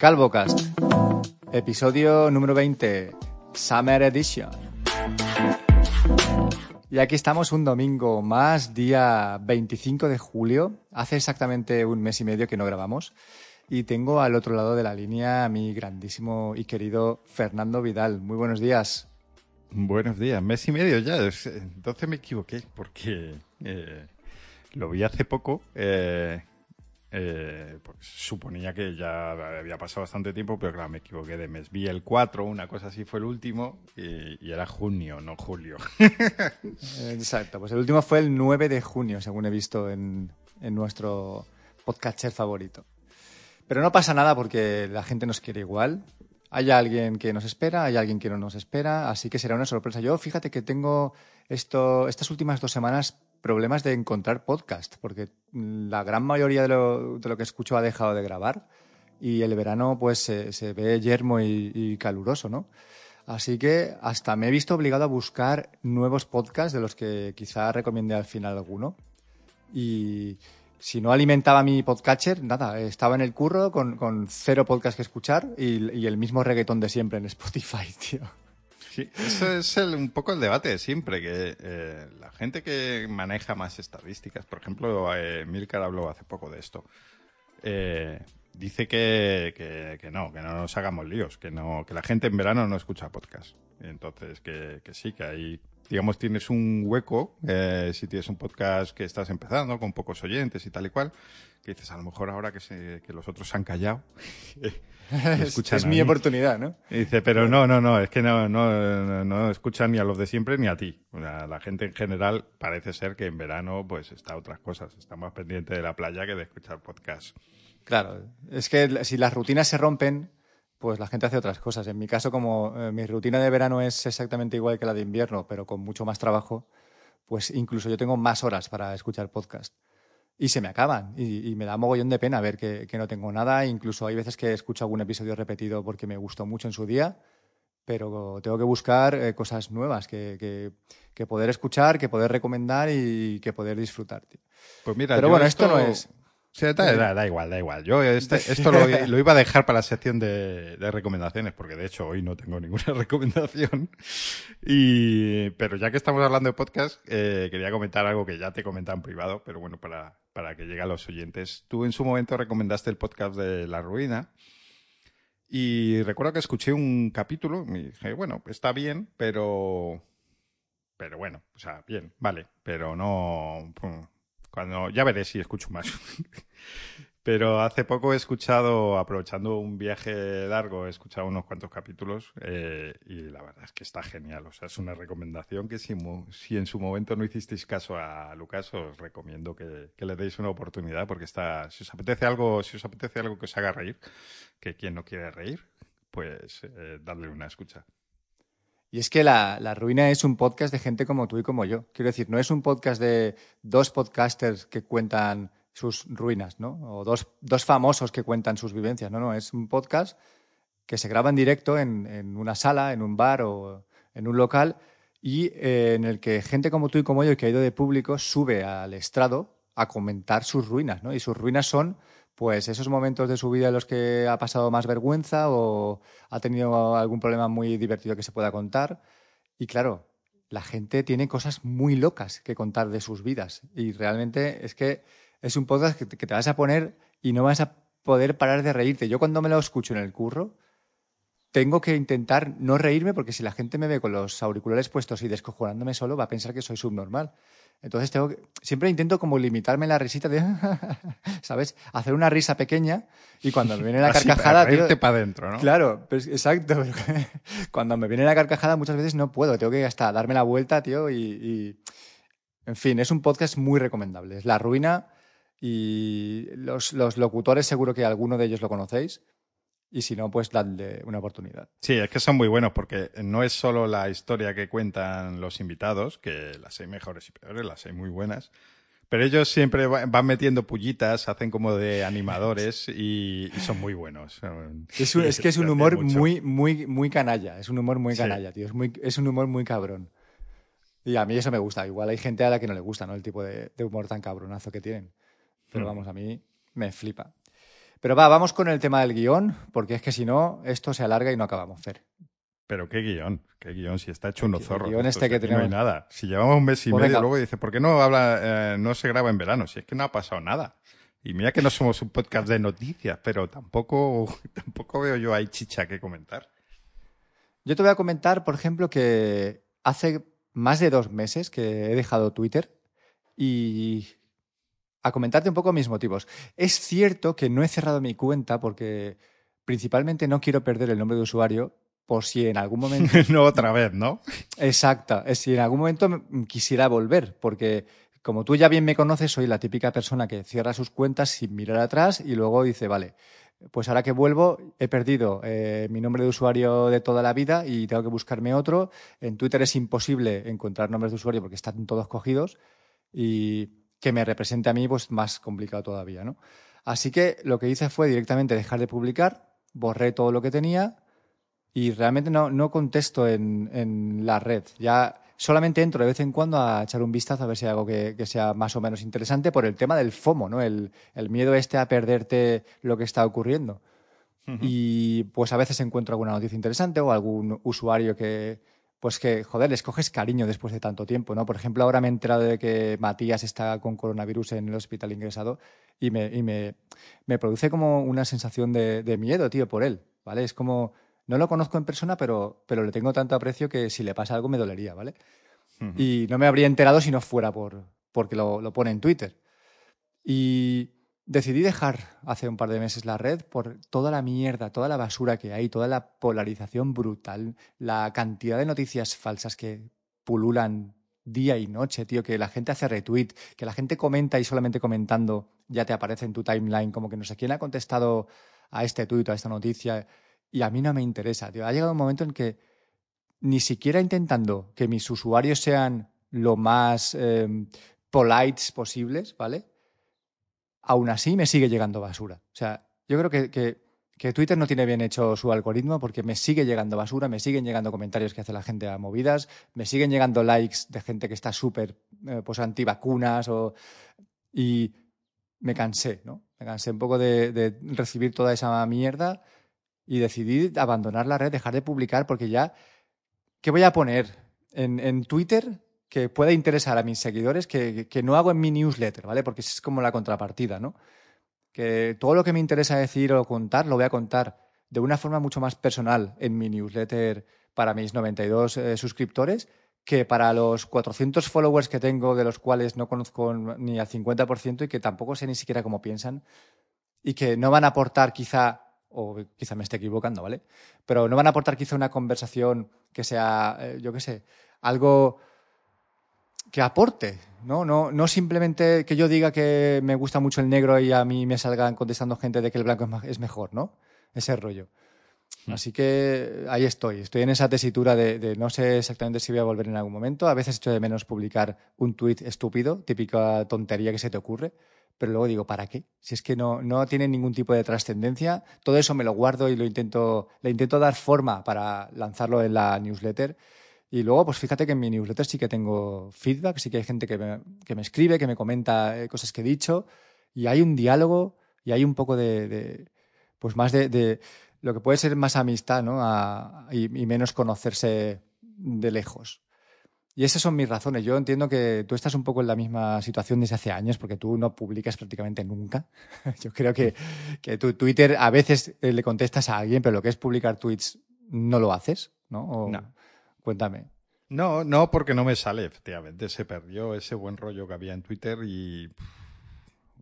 Calvocast, episodio número 20, Summer Edition. Y aquí estamos un domingo más, día 25 de julio. Hace exactamente un mes y medio que no grabamos. Y tengo al otro lado de la línea a mi grandísimo y querido Fernando Vidal. Muy buenos días. Buenos días, mes y medio ya. Entonces me equivoqué porque eh, lo vi hace poco. Eh, eh, pues suponía que ya había pasado bastante tiempo, pero claro, me equivoqué de mes. Vi el 4, una cosa así fue el último, y, era junio, no julio. Exacto, pues el último fue el 9 de junio, según he visto en, en nuestro podcaster favorito. Pero no pasa nada porque la gente nos quiere igual. Hay alguien que nos espera, hay alguien que no nos espera, así que será una sorpresa. Yo fíjate que tengo esto, estas últimas dos semanas problemas de encontrar podcast, porque la gran mayoría de lo, de lo que escucho ha dejado de grabar y el verano pues se, ve yermo y, caluroso, ¿no? Así que hasta me he visto obligado a buscar nuevos podcasts de los que quizá recomiende al final alguno. Y si no alimentaba mi podcatcher, nada, estaba en el curro con, con cero podcast que escuchar y, y el mismo reggaetón de siempre en Spotify, tío. Sí, eso es un poco el debate de siempre, que eh, la gente que maneja más estadísticas, por ejemplo, eh, Milcar habló hace poco de esto, eh, dice que, que, no, que no nos hagamos líos, que no, que la gente en verano no escucha podcast. Entonces, que, sí, que ahí, digamos, tienes un hueco, eh, si tienes un podcast que estás empezando, con pocos oyentes y tal y cual, que dices, a lo mejor ahora que, se, que los otros se han callado, es, mi oportunidad, ¿no? dice, pero no, no, no, es que no, no, no, escuchan ni a los de siempre ni a ti. la gente en general parece ser que en verano pues está otras cosas, está más pendiente de la playa que de escuchar podcast. Claro, es que si las rutinas se rompen, pues la gente hace otras cosas. En mi caso, como eh, mi rutina de verano es exactamente igual que la de invierno, pero con mucho más trabajo, pues incluso yo tengo más horas para escuchar podcast y se me acaban. Y, me da mogollón de pena ver que, no tengo nada. Incluso hay veces que escucho algún episodio repetido porque me gustó mucho en su día, pero tengo que buscar eh, cosas nuevas que, que, poder escuchar, que poder recomendar y que poder disfrutar. Pues mira, pero bueno, esto no es Sí, da, igual, da igual. Yo este, esto lo, iba a dejar para la sección de, recomendaciones, porque de hecho hoy no tengo ninguna recomendación. Y, pero ya que estamos hablando de podcast, eh, quería comentar algo que ya te comentado en privado, pero bueno, para, para que llegue a los oyentes. Tú en su momento recomendaste el podcast de La Ruina. Y recuerdo que escuché un capítulo y dije, bueno, está bien, pero. Pero bueno, o sea, bien, vale, pero no. Cuando, ya veré si escucho más. Pero hace poco he escuchado, aprovechando un viaje largo, he escuchado unos cuantos capítulos eh, y la verdad es que está genial. O sea, es una recomendación que si, si en su momento no hicisteis caso a Lucas, os recomiendo que, le deis una oportunidad porque está, si os apetece algo, si os apetece algo que os haga reír, que quien no quiere reír, pues eh, darle una escucha. Y es que la, Ruina es un podcast de gente como tú y como yo. Quiero decir, no es un podcast de dos podcasters que cuentan sus ruinas, ¿no? O dos, dos famosos que cuentan sus vivencias. No, no, es un podcast que se graba en directo en, en una sala, en un bar o en un local y eh, en el que gente como tú y como yo que ha ido de público sube al estrado a comentar sus ruinas, ¿no? Y sus ruinas son pues esos momentos de su vida en los que ha pasado más vergüenza o ha tenido algún problema muy divertido que se pueda contar. Y claro, la gente tiene cosas muy locas que contar de sus vidas. Y realmente es que es un podcast que te, vas a poner y no vas a poder parar de reírte. Yo cuando me lo escucho en el curro, tengo que intentar no reírme porque si la gente me ve con los auriculares puestos y descojonándome solo, va a pensar que soy subnormal. Entonces tengo siempre intento como limitarme la risita de, ¿sabes? Hacer una risa pequeña y cuando me viene la carcajada... Para para adentro, ¿no? Claro, pues, exacto. cuando me viene la carcajada muchas veces no puedo, tengo que hasta darme la vuelta, tío, y, En fin, es un podcast muy recomendable. Es La Ruina y los, los locutores seguro que alguno de ellos lo conocéis. Y si no, pues dadle una oportunidad. Sí, es que son muy buenos porque no es solo la historia que cuentan los invitados, que las hay mejores y peores, las hay muy buenas, pero ellos siempre van metiendo pullitas, hacen como de animadores y, son muy buenos. Es, que es un humor muy, muy, muy canalla. Es un humor muy canalla, tío. Es, muy, es un humor muy cabrón. Y a mí eso me gusta. Igual hay gente a la que no le gusta, ¿no? El tipo de, humor tan cabronazo que tienen. Pero mm. vamos, a mí me flipa. Pero va, vamos con el tema del guion, porque es que si no, esto se alarga y no acabamos, Fer. Pero qué guion, qué guion, si está hecho unos zorros. guion este que No hay nada. Si llevamos un mes y Pues medio, venga. luego dice, ¿por qué no habla, eh, no se graba en verano? Si es que no ha pasado nada. Y mira que no somos un podcast de noticias, pero tampoco, tampoco veo yo ahí chicha que comentar. Yo te voy a comentar, por ejemplo, que hace más de dos meses que he dejado Twitter y a comentarte un poco mis motivos. Es cierto que no he cerrado mi cuenta porque principalmente no quiero perder el nombre de usuario por si en algún momento no otra vez, ¿no? Exacto. Es si en algún momento quisiera volver, porque como tú ya bien me conoces, soy la típica persona que cierra sus cuentas sin mirar atrás y luego dice, vale, pues ahora que vuelvo he perdido eh, mi nombre de usuario de toda la vida y tengo que buscarme otro. En Twitter es imposible encontrar nombres de usuario porque están todos cogidos y que me represente a mí, pues más complicado todavía, ¿no? Así que lo que hice fue directamente dejar de publicar, borré todo lo que tenía y realmente no, no contesto en, en la red. Ya solamente entro de vez en cuando a echar un vistazo a ver si hay algo que, que sea más o menos interesante por el tema del FOMO, ¿no? El, el miedo este a perderte lo que está ocurriendo. Y pues a veces encuentro alguna noticia interesante o algún usuario que, pues que, joder, les coges cariño después de tanto tiempo, ¿no? Por ejemplo, ahora me he enterado de que Matías está con coronavirus en el hospital ingresado y me, y me, me produce como una sensación de, de miedo, tío, por él, ¿vale? Es como, no lo conozco en persona, pero, pero le tengo tanto aprecio que si le pasa algo me dolería, ¿vale? Y no me habría enterado si no fuera por, porque lo, lo pone en Twitter. Y decidí dejar hace un par de meses la red por toda la mierda, toda la basura que hay, toda la polarización brutal, la cantidad de noticias falsas que pululan día y noche, tío, que la gente hace retweet, que la gente comenta y solamente comentando ya te aparece en tu timeline como que no sé quién ha contestado a este tuit, a esta noticia, y a mí no me interesa, tío. Ha llegado un momento en que ni siquiera intentando que mis usuarios sean lo más eh, polites posibles, ¿vale? Aún así me sigue llegando basura. O sea, yo creo que, que, Twitter no tiene bien hecho su algoritmo porque me sigue llegando basura, me siguen llegando comentarios que hace la gente a movidas, me siguen llegando likes de gente que está súper eh, pues antivacunas o... y me cansé, ¿no? Me cansé un poco de, de recibir toda esa mierda y decidí abandonar la red, dejar de publicar porque ya ¿qué voy a poner en, en Twitter que pueda interesar a mis seguidores que, que, no hago en mi newsletter, ¿vale? Porque es como la contrapartida, ¿no? Que todo lo que me interesa decir o contar lo voy a contar de una forma mucho más personal en mi newsletter para mis 92 eh, suscriptores que para los 400 followers que tengo, de los cuales no conozco ni al 50% y que tampoco sé ni siquiera cómo piensan y que no van a aportar quizá o quizá me esté equivocando, ¿vale? Pero no van a aportar quizá una conversación que sea, eh, yo qué sé, algo que aporte, ¿no? ¿no? No simplemente que yo diga que me gusta mucho el negro y a mí me salgan contestando gente de que el blanco es, mejor, ¿no? Ese rollo. Así que ahí estoy, estoy en esa tesitura de, de, no sé exactamente si voy a volver en algún momento. A veces echo de menos publicar un tuit estúpido, típica tontería que se te ocurre, pero luego digo, ¿para qué? Si es que no, no tiene ningún tipo de trascendencia, todo eso me lo guardo y lo intento, le intento dar forma para lanzarlo en la newsletter. Y luego, pues fíjate que en mi newsletter sí que tengo feedback, sí que hay gente que me, que me escribe, que me comenta cosas que he dicho, y hay un diálogo y hay un poco de, pues más de, lo que puede ser más amistad, ¿no? Y, menos conocerse de lejos. Y esas son mis razones. Yo entiendo que tú estás un poco en la misma situación desde hace años, porque tú no publicas prácticamente nunca. Yo creo que, que tu Twitter a veces le contestas a alguien, pero lo que es publicar tweets no lo haces, ¿no? No. Cuéntame. No, no, porque no me sale, efectivamente. Se perdió ese buen rollo que había en Twitter y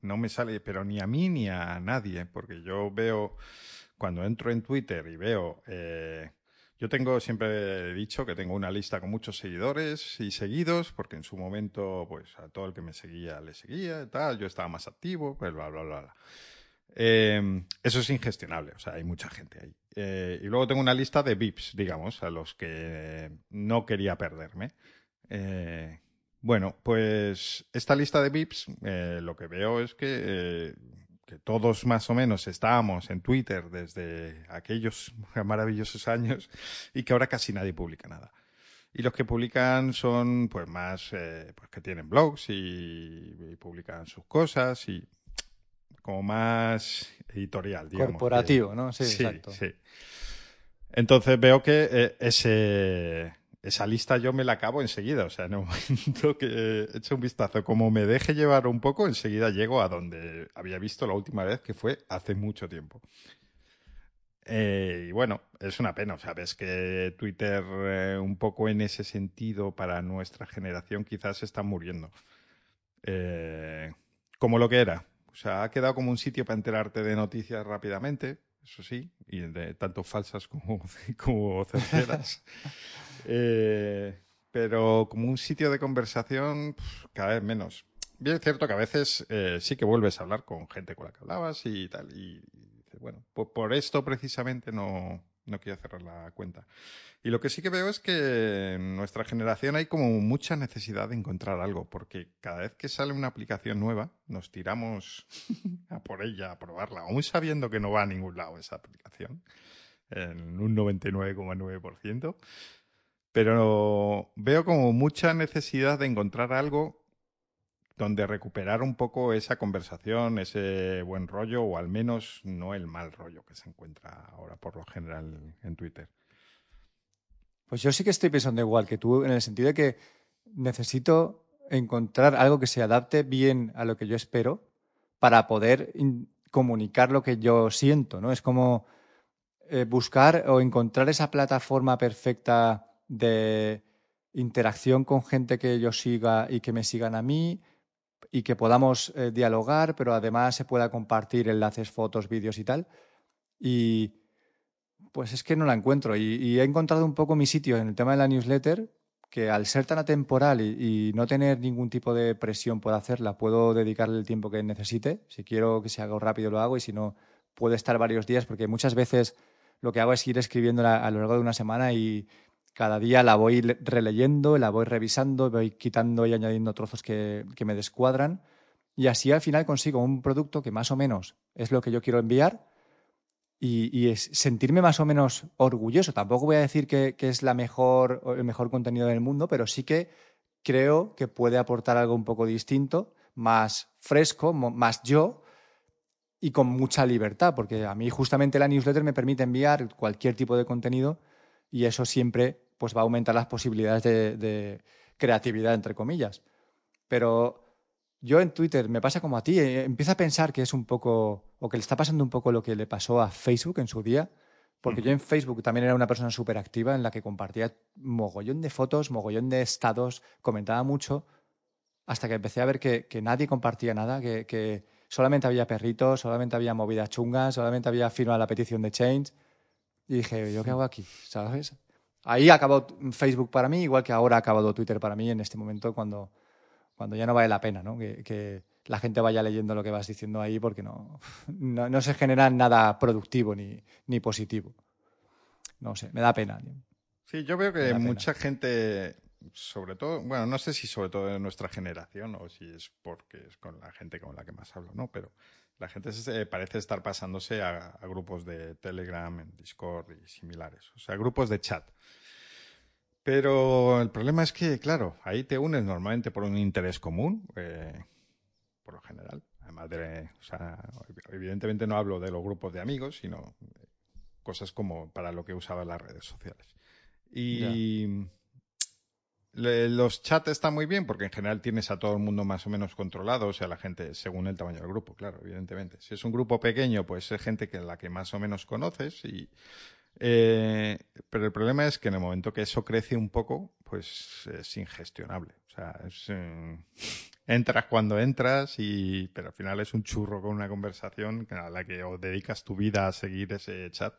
no me sale, pero ni a mí ni a nadie, porque yo veo, cuando entro en Twitter y veo... Eh, yo tengo, siempre dicho que tengo una lista con muchos seguidores y seguidos, porque en su momento, pues a todo el que me seguía le seguía y tal, yo estaba más activo, pues bla, bla, bla, bla. Eh, eso es ingestionable, o sea, hay mucha gente ahí. Eh, y luego tengo una lista de VIPs, digamos, a los que no quería perderme. Eh, bueno, pues esta lista de VIPs, eh, lo que veo es que que todos más o menos estábamos en Twitter desde aquellos maravillosos años y que ahora casi nadie publica nada. Y los que publican son pues más eh, pues que tienen blogs y, y, publican sus cosas y como más editorial, digamos. Corporativo, ¿no? Sí, sí, exacto. sí. Entonces veo que eh, ese, esa lista yo me la acabo enseguida. O sea, en el momento que he hecho un vistazo, como me deje llevar un poco, enseguida llego a donde había visto la última vez, que fue hace mucho tiempo. Eh, y bueno, es una pena, o sea, ves que Twitter eh, un poco en ese sentido para nuestra generación quizás está muriendo. Eh, como lo que era. O sea, ha quedado como un sitio para enterarte de noticias rápidamente, eso sí, y de tanto falsas como, como certeras. Eh, pero como un sitio de conversación, cada vez menos. Bien es cierto que a veces eh, sí que vuelves a hablar con gente con la que hablabas y tal. Y, y bueno, por esto precisamente no, no quiero cerrar la cuenta. Y lo que sí que veo es que en nuestra generación hay como mucha necesidad de encontrar algo, porque cada vez que sale una aplicación nueva, nos tiramos a por ella, a probarla, aún sabiendo que no va a ningún lado esa aplicación, en un 99,9%. Pero veo como mucha necesidad de encontrar algo donde recuperar un poco esa conversación, ese buen rollo, o al menos no el mal rollo que se encuentra ahora por lo general en Twitter. Pues yo sí que estoy pensando igual que tú, en el sentido de que necesito encontrar algo que se adapte bien a lo que yo espero para poder comunicar lo que yo siento, ¿no? Es como eh, buscar o encontrar esa plataforma perfecta de interacción con gente que yo siga y que me sigan a mí y que podamos eh, dialogar, pero además se pueda compartir enlaces, fotos, vídeos y tal. Y pues es que no la encuentro. Y, he encontrado un poco mi sitio en el tema de la newsletter, que al ser tan atemporal y, no tener ningún tipo de presión por hacerla, puedo dedicarle el tiempo que necesite. Si quiero que se haga rápido, lo hago, y si no, puedo estar varios días, porque muchas veces lo que hago es ir escribiéndola a lo largo de una semana y cada día la voy le- releyendo, la voy revisando, voy quitando y añadiendo trozos que, que me descuadran. Y así al final consigo un producto que más o menos es lo que yo quiero enviar y, y es sentirme más o menos orgulloso. Tampoco voy a decir que, que es la mejor, el mejor contenido del mundo, pero sí que creo que puede aportar algo un poco distinto, más fresco, más yo y con mucha libertad, porque a mí justamente la newsletter me permite enviar cualquier tipo de contenido y eso siempre pues, va a aumentar las posibilidades de, de creatividad, entre comillas. Pero yo en Twitter me pasa como a ti, eh, empiezo a pensar que es un poco, o que le está pasando un poco lo que le pasó a Facebook en su día, porque yo en Facebook también era una persona súper activa en la que compartía mogollón de fotos, mogollón de estados, comentaba mucho, hasta que empecé a ver que, que nadie compartía nada, que, que solamente había perritos, solamente había movidas chungas, solamente había firmado la petición de Change. Y dije, ¿yo qué hago aquí? ¿Sabes? Ahí acabó Facebook para mí, igual que ahora ha acabado Twitter para mí en este momento cuando, cuando ya no vale la pena, ¿no? Que, que la gente vaya leyendo lo que vas diciendo ahí porque no, no, no se genera nada productivo ni, ni positivo. No sé, me da pena. Sí, yo veo que pena. mucha gente, sobre todo, bueno, no sé si sobre todo de nuestra generación o si es porque es con la gente con la que más hablo, ¿no? Pero la gente se, parece estar pasándose a, grupos de Telegram, en Discord y similares, o sea, grupos de chat. Pero el problema es que, claro, ahí te unes normalmente por un interés común, eh, por lo general. Además de, o sea, evidentemente no hablo de los grupos de amigos, sino de cosas como para lo que usaba las redes sociales. Y los chats están muy bien porque en general tienes a todo el mundo más o menos controlado, o sea, la gente según el tamaño del grupo, claro, evidentemente. Si es un grupo pequeño, pues es gente que la que más o menos conoces y eh, pero el problema es que en el momento que eso crece un poco, pues es ingestionable. O sea, es, eh, entras cuando entras y pero al final es un churro con una conversación a la que dedicas tu vida a seguir ese chat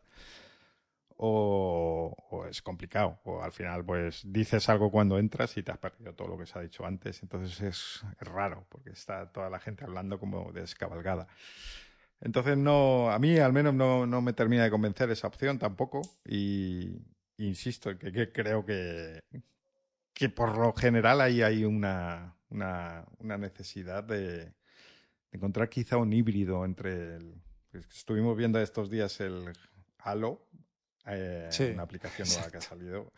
o, es complicado. O al final, pues dices algo cuando entras y te has perdido todo lo que se ha dicho antes. Entonces es, raro porque está toda la gente hablando como descabalgada. Entonces no, a mí al menos no, no me termina de convencer esa opción tampoco. Y insisto, que, que creo que, que por lo general ahí hay una, una, una necesidad de, de encontrar quizá un híbrido entre el. pues, estuvimos viendo estos días el Halo, eh, Sí, una aplicación nueva que ha salido.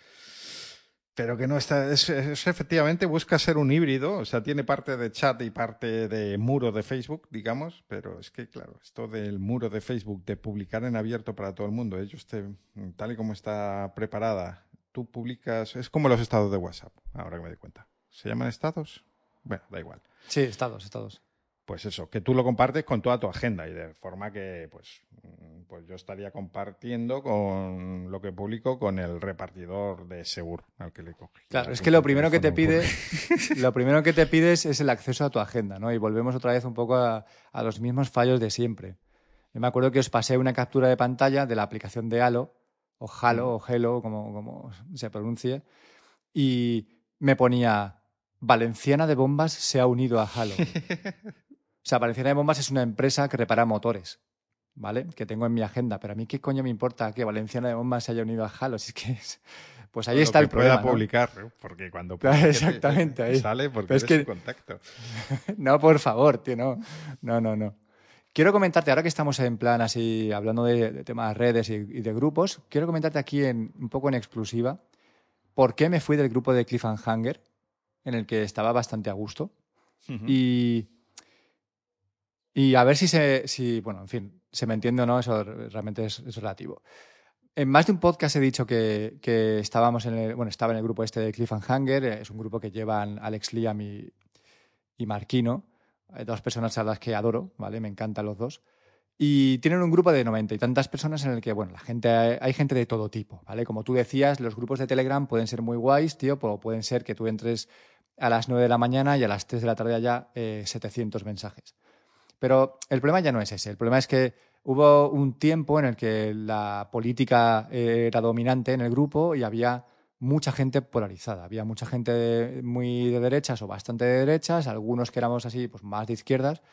pero que no está. Es, efectivamente busca ser un híbrido, o sea, tiene parte de chat y parte de muro de Facebook, digamos, pero es que, claro, esto del muro de Facebook, de publicar en abierto para todo el mundo, ellos te, tal y como está preparada, tú publicas. Es como los estados de WhatsApp, ahora que me doy cuenta. ¿Se llaman estados? Bueno, da igual. Sí, estados, estados pues eso, que tú lo compartes con toda tu agenda y de forma que pues, mm, pues yo estaría compartiendo con lo que publico con el repartidor de Segur al que le cogí. Claro, es que lo primero que te pide, lo primero que te pides es el acceso a tu agenda, ¿no? Y volvemos otra vez un poco a, los mismos fallos de siempre. Yo me acuerdo que os pasé una captura de pantalla de la aplicación de Halo, o Halo, o Hello, como, como se pronuncie, y me ponía Valenciana de Bombas se ha unido a Halo. O sea, Valenciana de Bombas es una empresa que repara motores, ¿vale? Que tengo en mi agenda. Pero a mí, ¿qué coño me importa que Valenciana de Bombas se haya unido a Halo? es que Pues ahí está el problema. Pueda publicar, porque cuando Exactamente, ahí. sale porque es que... contacto. no, por favor, tío, no. No, no, no. Quiero comentarte, ahora que estamos en plan así, hablando de, temas de redes y, de grupos, quiero comentarte aquí en, un poco en exclusiva por qué me fui del grupo de Cliffhanger, en el que estaba bastante a gusto. Y y a ver si se, si, bueno, en fin, se me entiende o no, eso realmente es, relativo. En más de un podcast he dicho que, que, estábamos en el, bueno, estaba en el grupo este de Cliff and Hanger, es un grupo que llevan Alex Liam y, y Marquino, dos personas a las que adoro, ¿vale? Me encantan los dos. Y tienen un grupo de noventa y tantas personas en el que, bueno, la gente, hay gente de todo tipo, ¿vale? Como tú decías, los grupos de Telegram pueden ser muy guays, tío, pero pueden ser que tú entres a las nueve de la mañana y a las tres de la tarde haya eh, 700 mensajes. Pero el problema ya no es ese. El problema es que hubo un tiempo en el que la política era dominante en el grupo y había mucha gente polarizada. Había mucha gente muy de derechas o bastante de derechas, algunos que éramos así, pues más de izquierdas.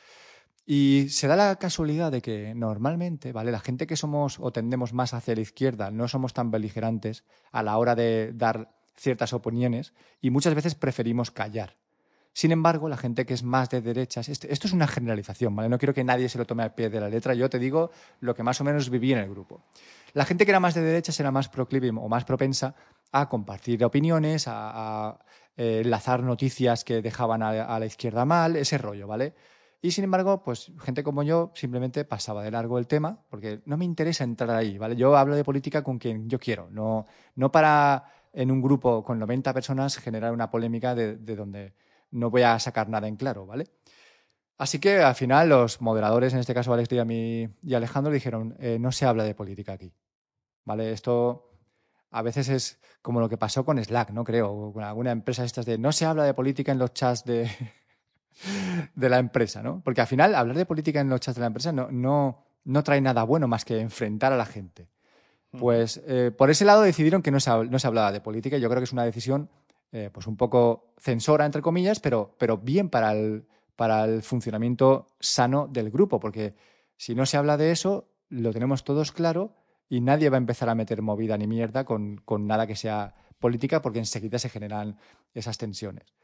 Y se da la casualidad de que normalmente, ¿vale? La gente que somos o tendemos más hacia la izquierda no somos tan beligerantes a la hora de dar ciertas opiniones y muchas veces preferimos callar. Sin embargo, la gente que es más de derechas, esto, es una generalización, ¿vale? No quiero que nadie se lo tome al pie de la letra, yo te digo lo que más o menos viví en el grupo. La gente que era más de derechas era más proclive o más propensa a compartir opiniones, a, eh, enlazar noticias que dejaban a, la izquierda mal, ese rollo, ¿vale? Y sin embargo, pues gente como yo simplemente pasaba de largo el tema, porque no me interesa entrar ahí, ¿vale? Yo hablo de política con quien yo quiero, no, no para en un grupo con 90 personas generar una polémica de donde no voy a sacar nada en claro, ¿vale? Así que al final los moderadores, en este caso Alex y, y Alejandro, dijeron, eh, no se habla de política aquí, ¿vale? Esto a veces es como lo que pasó con Slack, ¿no? Creo, o con alguna empresa estas de no se habla de política en los chats de, de la empresa, ¿no? Porque al final hablar de política en los chats de la empresa no, no, no trae nada bueno más que enfrentar a la gente. Pues eh, por ese lado decidieron que no se, no se hablaba de política y yo creo que es una decisión eh, pues un poco censora, entre comillas, pero, pero bien para el, para el funcionamiento sano del grupo, porque si no se habla de eso, lo tenemos todos claro y nadie va a empezar a meter movida ni mierda con, con nada que sea política, porque enseguida se generan esas tensiones.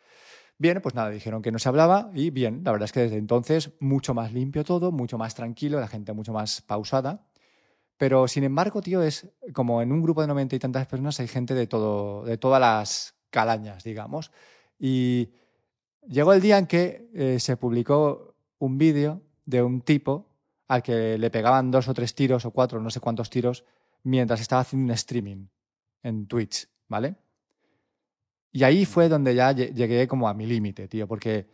Bien, pues nada, dijeron que no se hablaba y bien, la verdad es que desde entonces mucho más limpio todo, mucho más tranquilo, la gente mucho más pausada. Pero sin embargo, tío, es como en un grupo de noventa y tantas personas hay gente de todo, de todas las calañas, digamos. Y llegó el día en que eh, se publicó un vídeo de un tipo al que le pegaban dos o tres tiros o cuatro, no sé cuántos tiros, mientras estaba haciendo un streaming en Twitch, ¿vale? Y ahí fue donde ya llegué como a mi límite, tío, porque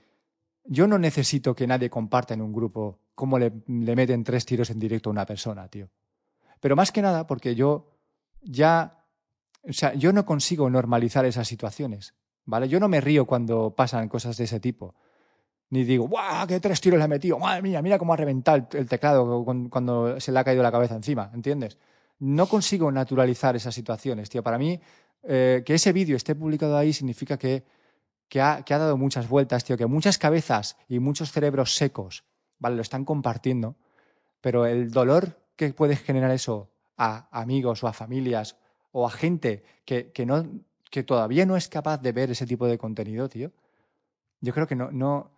yo no necesito que nadie comparta en un grupo cómo le, le meten tres tiros en directo a una persona, tío. Pero más que nada porque yo ya o sea, yo no consigo normalizar esas situaciones, ¿vale? Yo no me río cuando pasan cosas de ese tipo. Ni digo, ¡guau! ¡Qué tres tiros le he metido! ¡Madre mía! Mira cómo ha reventado el teclado cuando se le ha caído la cabeza encima, ¿entiendes? No consigo naturalizar esas situaciones, tío. Para mí, eh, que ese vídeo esté publicado ahí significa que, que, ha, que ha dado muchas vueltas, tío. Que muchas cabezas y muchos cerebros secos, ¿vale? Lo están compartiendo. Pero el dolor que puede generar eso a amigos o a familias o a gente que, que, no, que todavía no es capaz de ver ese tipo de contenido, tío, yo creo que no, no,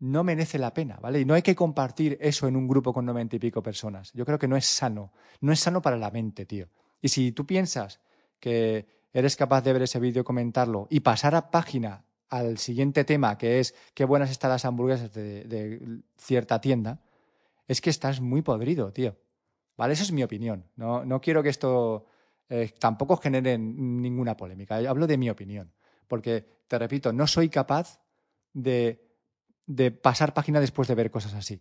no merece la pena, ¿vale? Y no hay que compartir eso en un grupo con noventa y pico personas. Yo creo que no es sano. No es sano para la mente, tío. Y si tú piensas que eres capaz de ver ese vídeo, comentarlo y pasar a página al siguiente tema, que es qué buenas están las hamburguesas de, cierta tienda, es que estás muy podrido, tío. ¿Vale? Eso es mi opinión. No, no quiero que esto eh, tampoco genere ninguna polémica. Hablo de mi opinión. Porque, te repito, no soy capaz de, de pasar página después de ver cosas así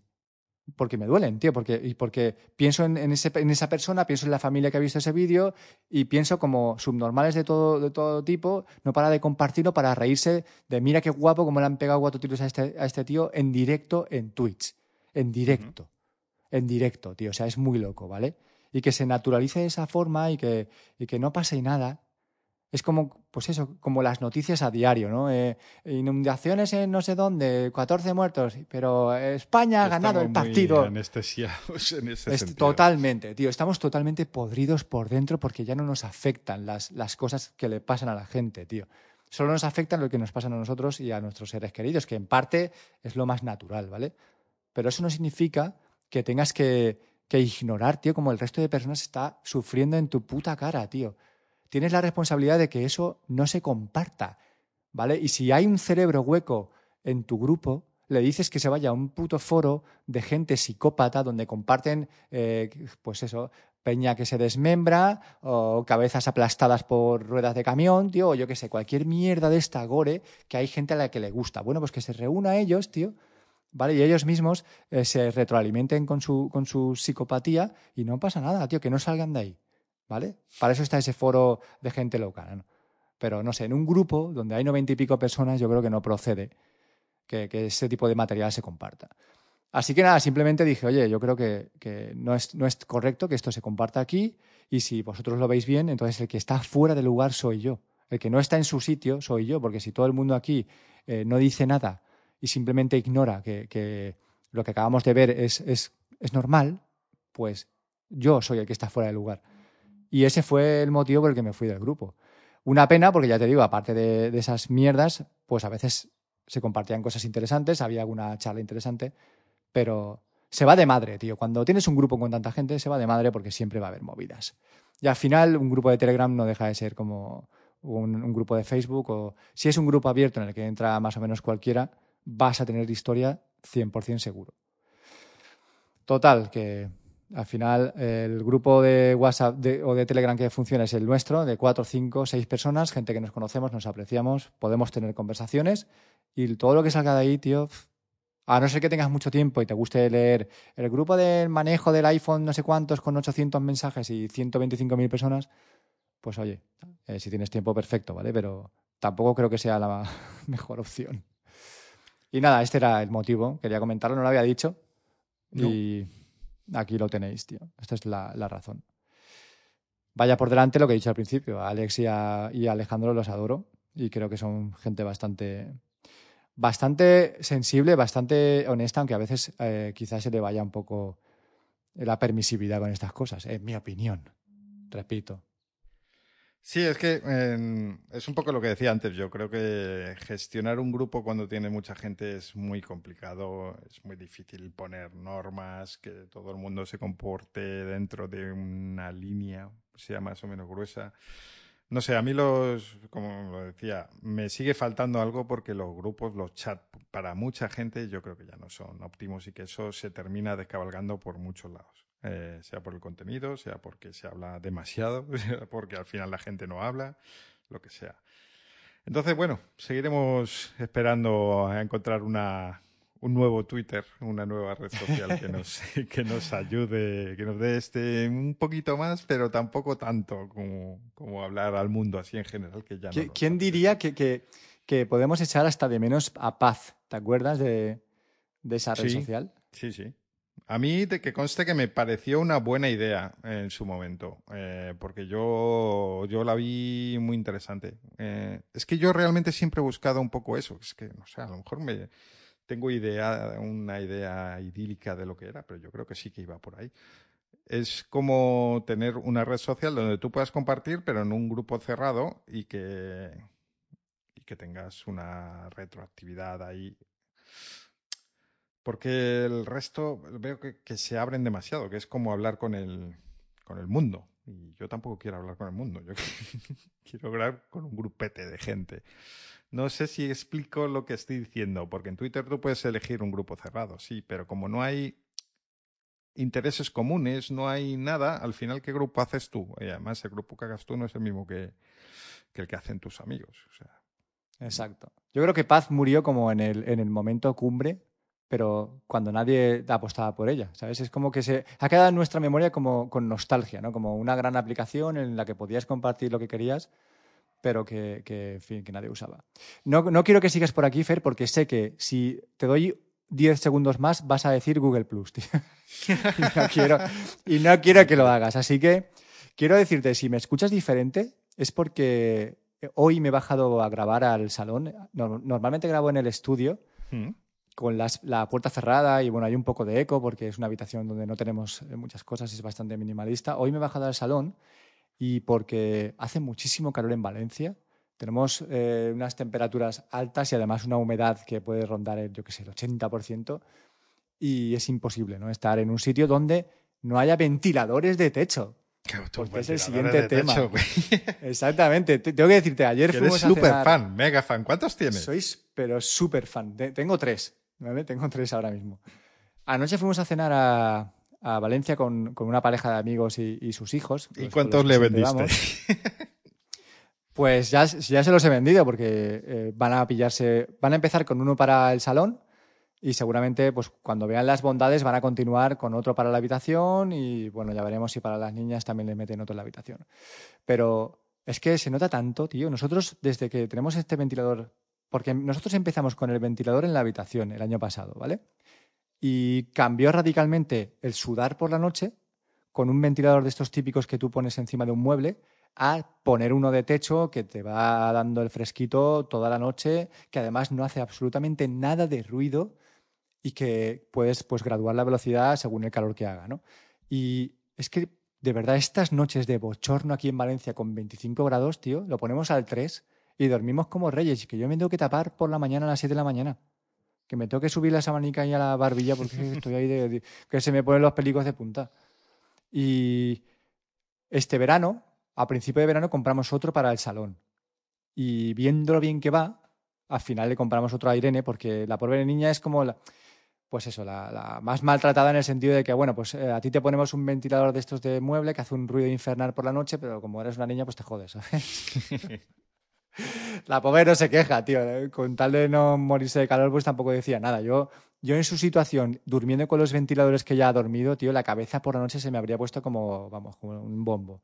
porque me duelen, tío, porque, y porque pienso en, ese, en, esa persona, pienso en la familia que ha visto ese vídeo y pienso como subnormales de todo, de todo tipo, no para de compartirlo para reírse de mira qué guapo como le han pegado cuatro tiros a este, a este tío en directo en Twitch. En directo. En directo, tío. O sea, es muy loco, ¿vale? Y que se naturalice de esa forma y que, y que no pase nada es como, pues eso, como las noticias a diario, ¿no? Eh, inundaciones en no sé dónde, 14 muertos, pero España ha ganado el partido. Muy anestesiados en ese sentido. Totalmente, tío. Estamos totalmente podridos por dentro porque ya no nos afectan las, las cosas que le pasan a la gente, tío. Solo nos afectan lo que nos pasa a nosotros y a nuestros seres queridos, que en parte es lo más natural, ¿vale? Pero eso no significa que tengas que, que ignorar, tío, como el resto de personas está sufriendo en tu puta cara, tío tienes la responsabilidad de que eso no se comparta, ¿vale? Y si hay un cerebro hueco en tu grupo, le dices que se vaya a un puto foro de gente psicópata donde comparten, eh, pues eso, peña que se desmembra o cabezas aplastadas por ruedas de camión, tío, o yo qué sé, cualquier mierda de esta gore que hay gente a la que le gusta. Bueno, pues que se reúna a ellos, tío, Y ellos mismos eh, se retroalimenten con su, con su psicopatía y no pasa nada, tío, que no salgan de ahí. ¿vale? Para eso está ese foro de gente local. Pero no sé, en un grupo donde hay noventa y pico personas, yo creo que no procede que, ese tipo de material se comparta. Así que nada, simplemente dije, oye, yo creo que, no, es, no, es, correcto que esto se comparta aquí y si vosotros lo veis bien, entonces el que está fuera del lugar soy yo. El que no está en su sitio soy yo, porque si todo el mundo aquí eh, no dice nada y simplemente ignora que, lo que acabamos de ver es, es, es normal, pues yo soy el que está fuera del lugar. Y ese fue el motivo por el que me fui del grupo. Una pena, porque ya te digo, aparte de, esas mierdas, pues a veces se compartían cosas interesantes, había alguna charla interesante, pero se va de madre, tío. Cuando tienes un grupo con tanta gente, se va de madre porque siempre va a haber movidas. Y al final, un grupo de Telegram no deja de ser como un, grupo de Facebook o si es un grupo abierto en el que entra más o menos cualquiera, vas a tener historia 100% seguro. Total, que al final, el grupo de WhatsApp o de Telegram que funciona es el nuestro, de cuatro, cinco, seis personas, gente que nos conocemos, nos apreciamos, podemos tener conversaciones y todo lo que salga de ahí, tío, a no ser que tengas mucho tiempo y te guste leer el grupo del manejo del iPhone no sé cuántos con 800 mensajes y 125.000 personas, pues oye, eh, si tienes tiempo, perfecto, ¿vale? Pero tampoco creo que sea la mejor opción. Y nada, este era el motivo. Quería comentarlo, no lo había dicho. Y Aquí lo tenéis, tío. Esta es la, razón. Vaya por delante lo que he dicho al principio. A Alex y a, Alejandro los adoro y creo que son gente bastante, bastante sensible, bastante honesta, aunque a veces eh, quizás se le vaya un poco la permisividad con estas cosas, en mi opinión. Repito. Sí, es que es un poco lo que decía antes. Yo creo que gestionar un grupo cuando tiene mucha gente es muy complicado, es muy difícil poner normas, que todo el mundo se comporte dentro de una línea, sea más o menos gruesa. No sé, a mí los, como lo decía, me sigue faltando algo porque los grupos, los chats, para mucha gente yo creo que ya no son óptimos y que eso se termina descabalgando por muchos lados. Eh, sea por el contenido, sea porque se habla demasiado, sea porque al final la gente no habla, lo que sea. Entonces, bueno, seguiremos esperando a encontrar una, un nuevo Twitter, una nueva red social que nos, que nos ayude, que nos dé este un poquito más, pero tampoco tanto como, como hablar al mundo así en general, que ya no ¿Quién diría que, que, que, podemos echar hasta de menos a paz? ¿Te acuerdas de, de esa red social? Sí, sí. A mí, de que conste que me pareció una buena idea en su momento, eh, porque yo, yo la vi muy interesante. Eh, es que yo realmente siempre he buscado un poco eso. Es que, no sé, a lo mejor me tengo idea, una idea idílica de lo que era, pero yo creo que sí que iba por ahí. Es como tener una red social donde tú puedas compartir, pero en un grupo cerrado y que, y que tengas una retroactividad ahí porque el resto veo que, se abren demasiado, que es como hablar con el, con el mundo. Y yo tampoco quiero hablar con el mundo, yo quiero hablar con un grupete de gente. No sé si explico lo que estoy diciendo, porque en Twitter tú puedes elegir un grupo cerrado, sí, pero como no hay intereses comunes, no hay nada, al final, ¿qué grupo haces tú? Y además, el grupo que hagas tú no es el mismo que, el que hacen tus amigos. Exacto. Yo creo que Paz murió como en el, en el momento cumbre, pero cuando nadie apostaba por ella, ¿sabes? Es como que se ha quedado en nuestra memoria como con nostalgia, ¿no? Como una gran aplicación en la que podías compartir lo que querías, pero que, que en fin, que nadie usaba. No, no quiero que sigas por aquí, Fer, porque sé que si te doy 10 segundos más vas a decir Google Plus, tío. y, no quiero, y no quiero que lo hagas. Así que quiero decirte, si me escuchas diferente, es porque hoy me he bajado a grabar al salón. No- Normalmente grabo en el estudio ¿Mm? Con las- la puerta cerrada y bueno, hay un poco de eco porque es una habitación donde no tenemos eh, muchas cosas, es bastante minimalista. Hoy me he bajado al salón y porque hace muchísimo calor en Valencia. Tenemos eh, unas temperaturas altas y además una humedad que puede rondar el, yo qué sé, el 80% y es imposible ¿no? estar en un sitio donde no haya ventiladores de techo. Porque es el siguiente tema. techo. Exactamente. Te- Tengo que decirte, ayer eres fuimos a súper cenar- fan, mega fan. ¿Cuántos tienes? Sois, pero súper fan. Te- Tengo tres, ¿vale? Tengo tres ahora mismo. Anoche fuimos a cenar a, a Valencia con, con una pareja de amigos y, y sus hijos. ¿Y cuántos le vendiste? Pues ya, ya se los he vendido porque eh, van a pillarse, van a empezar con uno para el salón y seguramente pues cuando vean las bondades van a continuar con otro para la habitación y bueno, ya veremos si para las niñas también les meten otro en la habitación. Pero es que se nota tanto, tío. Nosotros desde que tenemos este ventilador, porque nosotros empezamos con el ventilador en la habitación el año pasado, ¿vale? Y cambió radicalmente el sudar por la noche con un ventilador de estos típicos que tú pones encima de un mueble a poner uno de techo que te va dando el fresquito toda la noche, que además no hace absolutamente nada de ruido y que puedes pues, graduar la velocidad según el calor que haga. ¿no? Y es que, de verdad, estas noches de bochorno aquí en Valencia con 25 grados, tío, lo ponemos al 3 y dormimos como reyes. Y que yo me tengo que tapar por la mañana a las 7 de la mañana. Que me tengo que subir la sabanica ahí a la barbilla porque estoy ahí de, de- que se me ponen los pelicos de punta. Y este verano, a principio de verano, compramos otro para el salón. Y viendo lo bien que va, al final le compramos otro a Irene porque la pobre niña es como la, pues eso, la, la más maltratada en el sentido de que, bueno, pues eh, a ti te ponemos un ventilador de estos de mueble que hace un ruido infernal por la noche, pero como eres una niña, pues te jodes, ¿sabes? la pobre no se queja, tío. Con tal de no morirse de calor, pues tampoco decía nada. Yo, yo en su situación, durmiendo con los ventiladores que ya ha dormido, tío, la cabeza por la noche se me habría puesto como, vamos, como un bombo.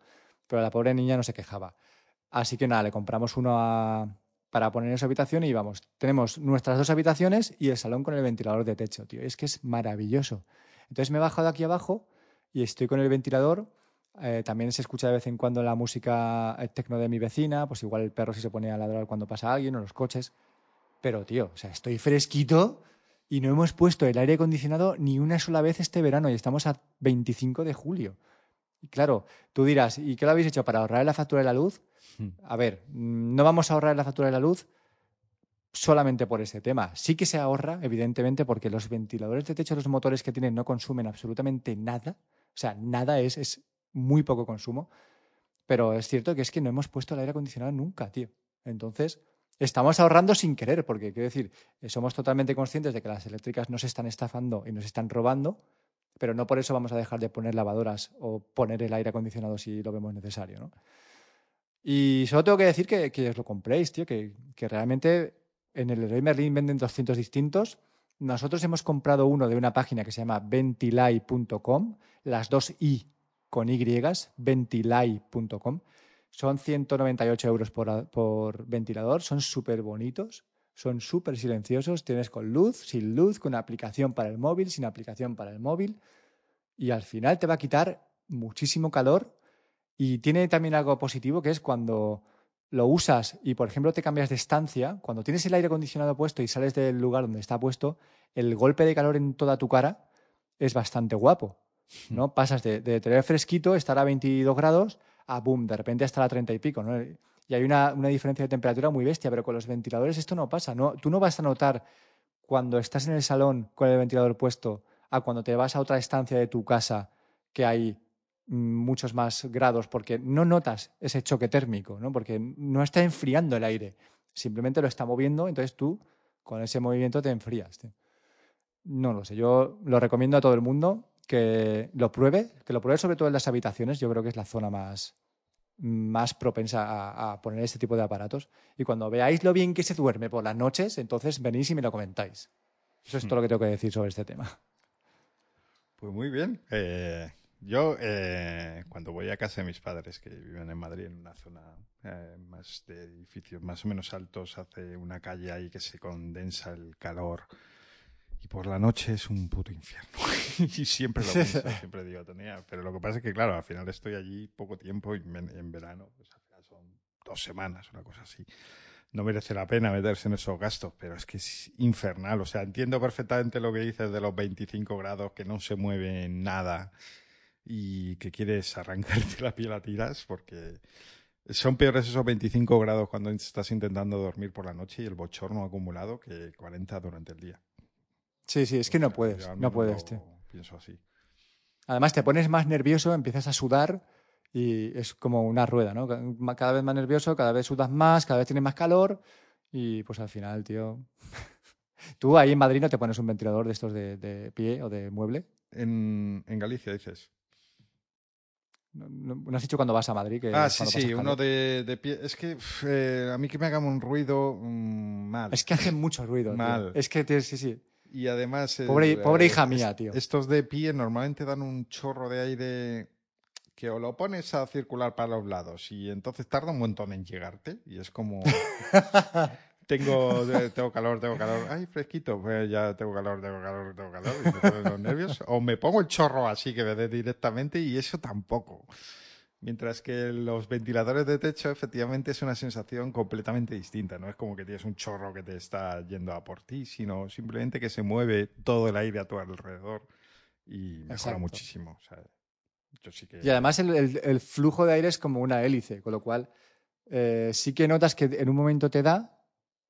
Pero la pobre niña no se quejaba. Así que nada, le compramos uno para poner en su habitación y vamos, tenemos nuestras dos habitaciones y el salón con el ventilador de techo, tío. Es que es maravilloso. Entonces me he bajado aquí abajo y estoy con el ventilador. Eh, también se escucha de vez en cuando la música eh, tecno de mi vecina, pues igual el perro sí se pone a ladrar cuando pasa alguien o los coches. Pero, tío, o sea, estoy fresquito y no hemos puesto el aire acondicionado ni una sola vez este verano y estamos a 25 de julio. Y claro, tú dirás, ¿y qué lo habéis hecho para ahorrar la factura de la luz? Hmm. A ver, no vamos a ahorrar la factura de la luz solamente por ese tema. Sí que se ahorra, evidentemente, porque los ventiladores de techo, los motores que tienen, no consumen absolutamente nada. O sea, nada es, es muy poco consumo. Pero es cierto que es que no hemos puesto el aire acondicionado nunca, tío. Entonces, estamos ahorrando sin querer, porque quiero decir, eh, somos totalmente conscientes de que las eléctricas nos están estafando y nos están robando, pero no por eso vamos a dejar de poner lavadoras o poner el aire acondicionado si lo vemos necesario, ¿no? Y solo tengo que decir que, que os lo compréis, tío, que, que realmente en el Leroy Merlin venden 200 distintos. Nosotros hemos comprado uno de una página que se llama ventilai.com, las dos i con y, ventilai.com. Son 198 euros por, por ventilador, son súper bonitos, son súper silenciosos, tienes con luz, sin luz, con aplicación para el móvil, sin aplicación para el móvil, y al final te va a quitar muchísimo calor y tiene también algo positivo que es cuando lo usas y, por ejemplo, te cambias de estancia, cuando tienes el aire acondicionado puesto y sales del lugar donde está puesto, el golpe de calor en toda tu cara es bastante guapo. ¿No? Pasas de, de tener fresquito, estar a 22 grados, a boom, de repente hasta a 30 y pico. ¿no? Y hay una, una diferencia de temperatura muy bestia, pero con los ventiladores esto no pasa. ¿no? Tú no vas a notar cuando estás en el salón con el ventilador puesto a cuando te vas a otra estancia de tu casa que hay mm, muchos más grados porque no notas ese choque térmico, ¿no? Porque no está enfriando el aire, simplemente lo está moviendo, entonces tú con ese movimiento te enfrías. No lo sé, yo lo recomiendo a todo el mundo que lo pruebe, que lo pruebe sobre todo en las habitaciones, yo creo que es la zona más, más propensa a, poner este tipo de aparatos. Y cuando veáis lo bien que se duerme por las noches, entonces venís y me lo comentáis. Eso es todo lo que tengo que decir sobre este tema. Pues muy bien. Eh, yo, eh, cuando voy a casa de mis padres, que viven en Madrid, en una zona eh, más de edificios más o menos altos, hace una calle ahí que se condensa el calor. Y por la noche es un puto infierno. y siempre lo pienso, siempre digo, tenía. Pero lo que pasa es que, claro, al final estoy allí poco tiempo y en, verano, pues al final son dos semanas, una cosa así no merece la pena meterse en esos gastos, pero es que es infernal. O sea, entiendo perfectamente lo que dices de los 25 grados, que no se mueve nada y que quieres arrancarte la piel a tiras, porque son peores esos 25 grados cuando estás intentando dormir por la noche y el bochorno acumulado que 40 durante el día. Sí, sí, es que no puedes, no puedes. tío. Pienso así. Además, te pones más nervioso, empiezas a sudar y es como una rueda, ¿no? Ca- Cada vez más nervioso, cada vez sudas más, cada vez tienes más calor y pues al final, tío... ¿Tú ahí en Madrid no te pones un ventilador de estos de, de pie o de mueble? En, en Galicia dices. ¿No, no- no has dicho cuando vas a Madrid? Que Ah, sí, sí, uno de, de pie. Es que eh, a mí que me hagan un ruido mm, mal. Es que hace mucho ruido, tío. Mal. Es que, sí, sí. Y además. el- Pobre- pobre hija mía, tío. Estos de pie normalmente dan un chorro de aire que o lo pones a circular para los lados y entonces tarda un montón en llegarte y es como. tengo, tengo calor, tengo calor. Ay, fresquito. Pues ya tengo calor, tengo calor, tengo calor. Y me ponen los nervios. O me pongo el chorro así que me dé directamente y eso tampoco. Mientras que los ventiladores de techo efectivamente es una sensación completamente distinta. No es como que tienes un chorro que te está yendo a por ti, sino simplemente que se mueve todo el aire a tu alrededor y mejora Exacto. muchísimo. O sea, yo sí que... Y además el, el- el flujo de aire es como una hélice, con lo cual eh, sí que notas que en un momento te da,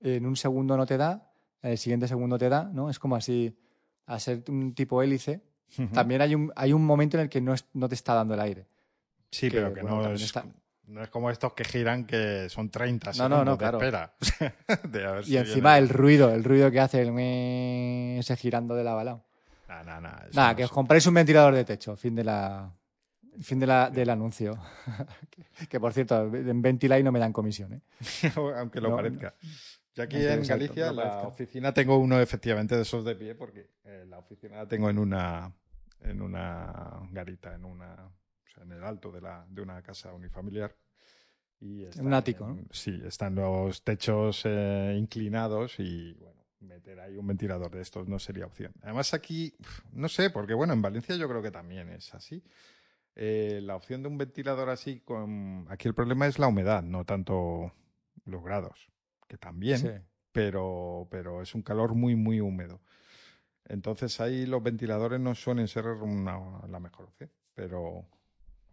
en un segundo no te da, en el siguiente segundo te da, ¿no? Es como así, a ser un tipo hélice. También hay un, hay un momento en el que no, es- no te está dando el aire. Sí, que, pero que bueno, no, es, está- no es como estos que giran que son 30 No, segundos no, no, de claro. espera. De a ver Y si encima viene- el ruido, el ruido que hace el ese girando de la bala. Nah, nah, nah, Nada, no que os compréis un ventilador de techo, fin de la fin de la, del anuncio. que, que, por cierto, en Ventilay no me dan comisión, ¿eh? aunque lo No, parezca. Yo aquí en Galicia, lo la oficina tengo uno efectivamente de esos de pie, porque eh, la oficina la tengo en una en una garita, en una sea, en el alto de la de una casa unifamiliar. Y está un ático, en- ¿no? Sí, están los techos eh, inclinados y bueno, meter ahí un ventilador de estos no sería opción. Además aquí, no sé, porque bueno, en Valencia yo creo que también es así. Eh, la opción de un ventilador así con... Aquí el problema es la humedad, no tanto los grados, que también, Sí. pero, pero es un calor muy, muy húmedo. Entonces ahí los ventiladores no suelen ser una- la mejor opción. Pero,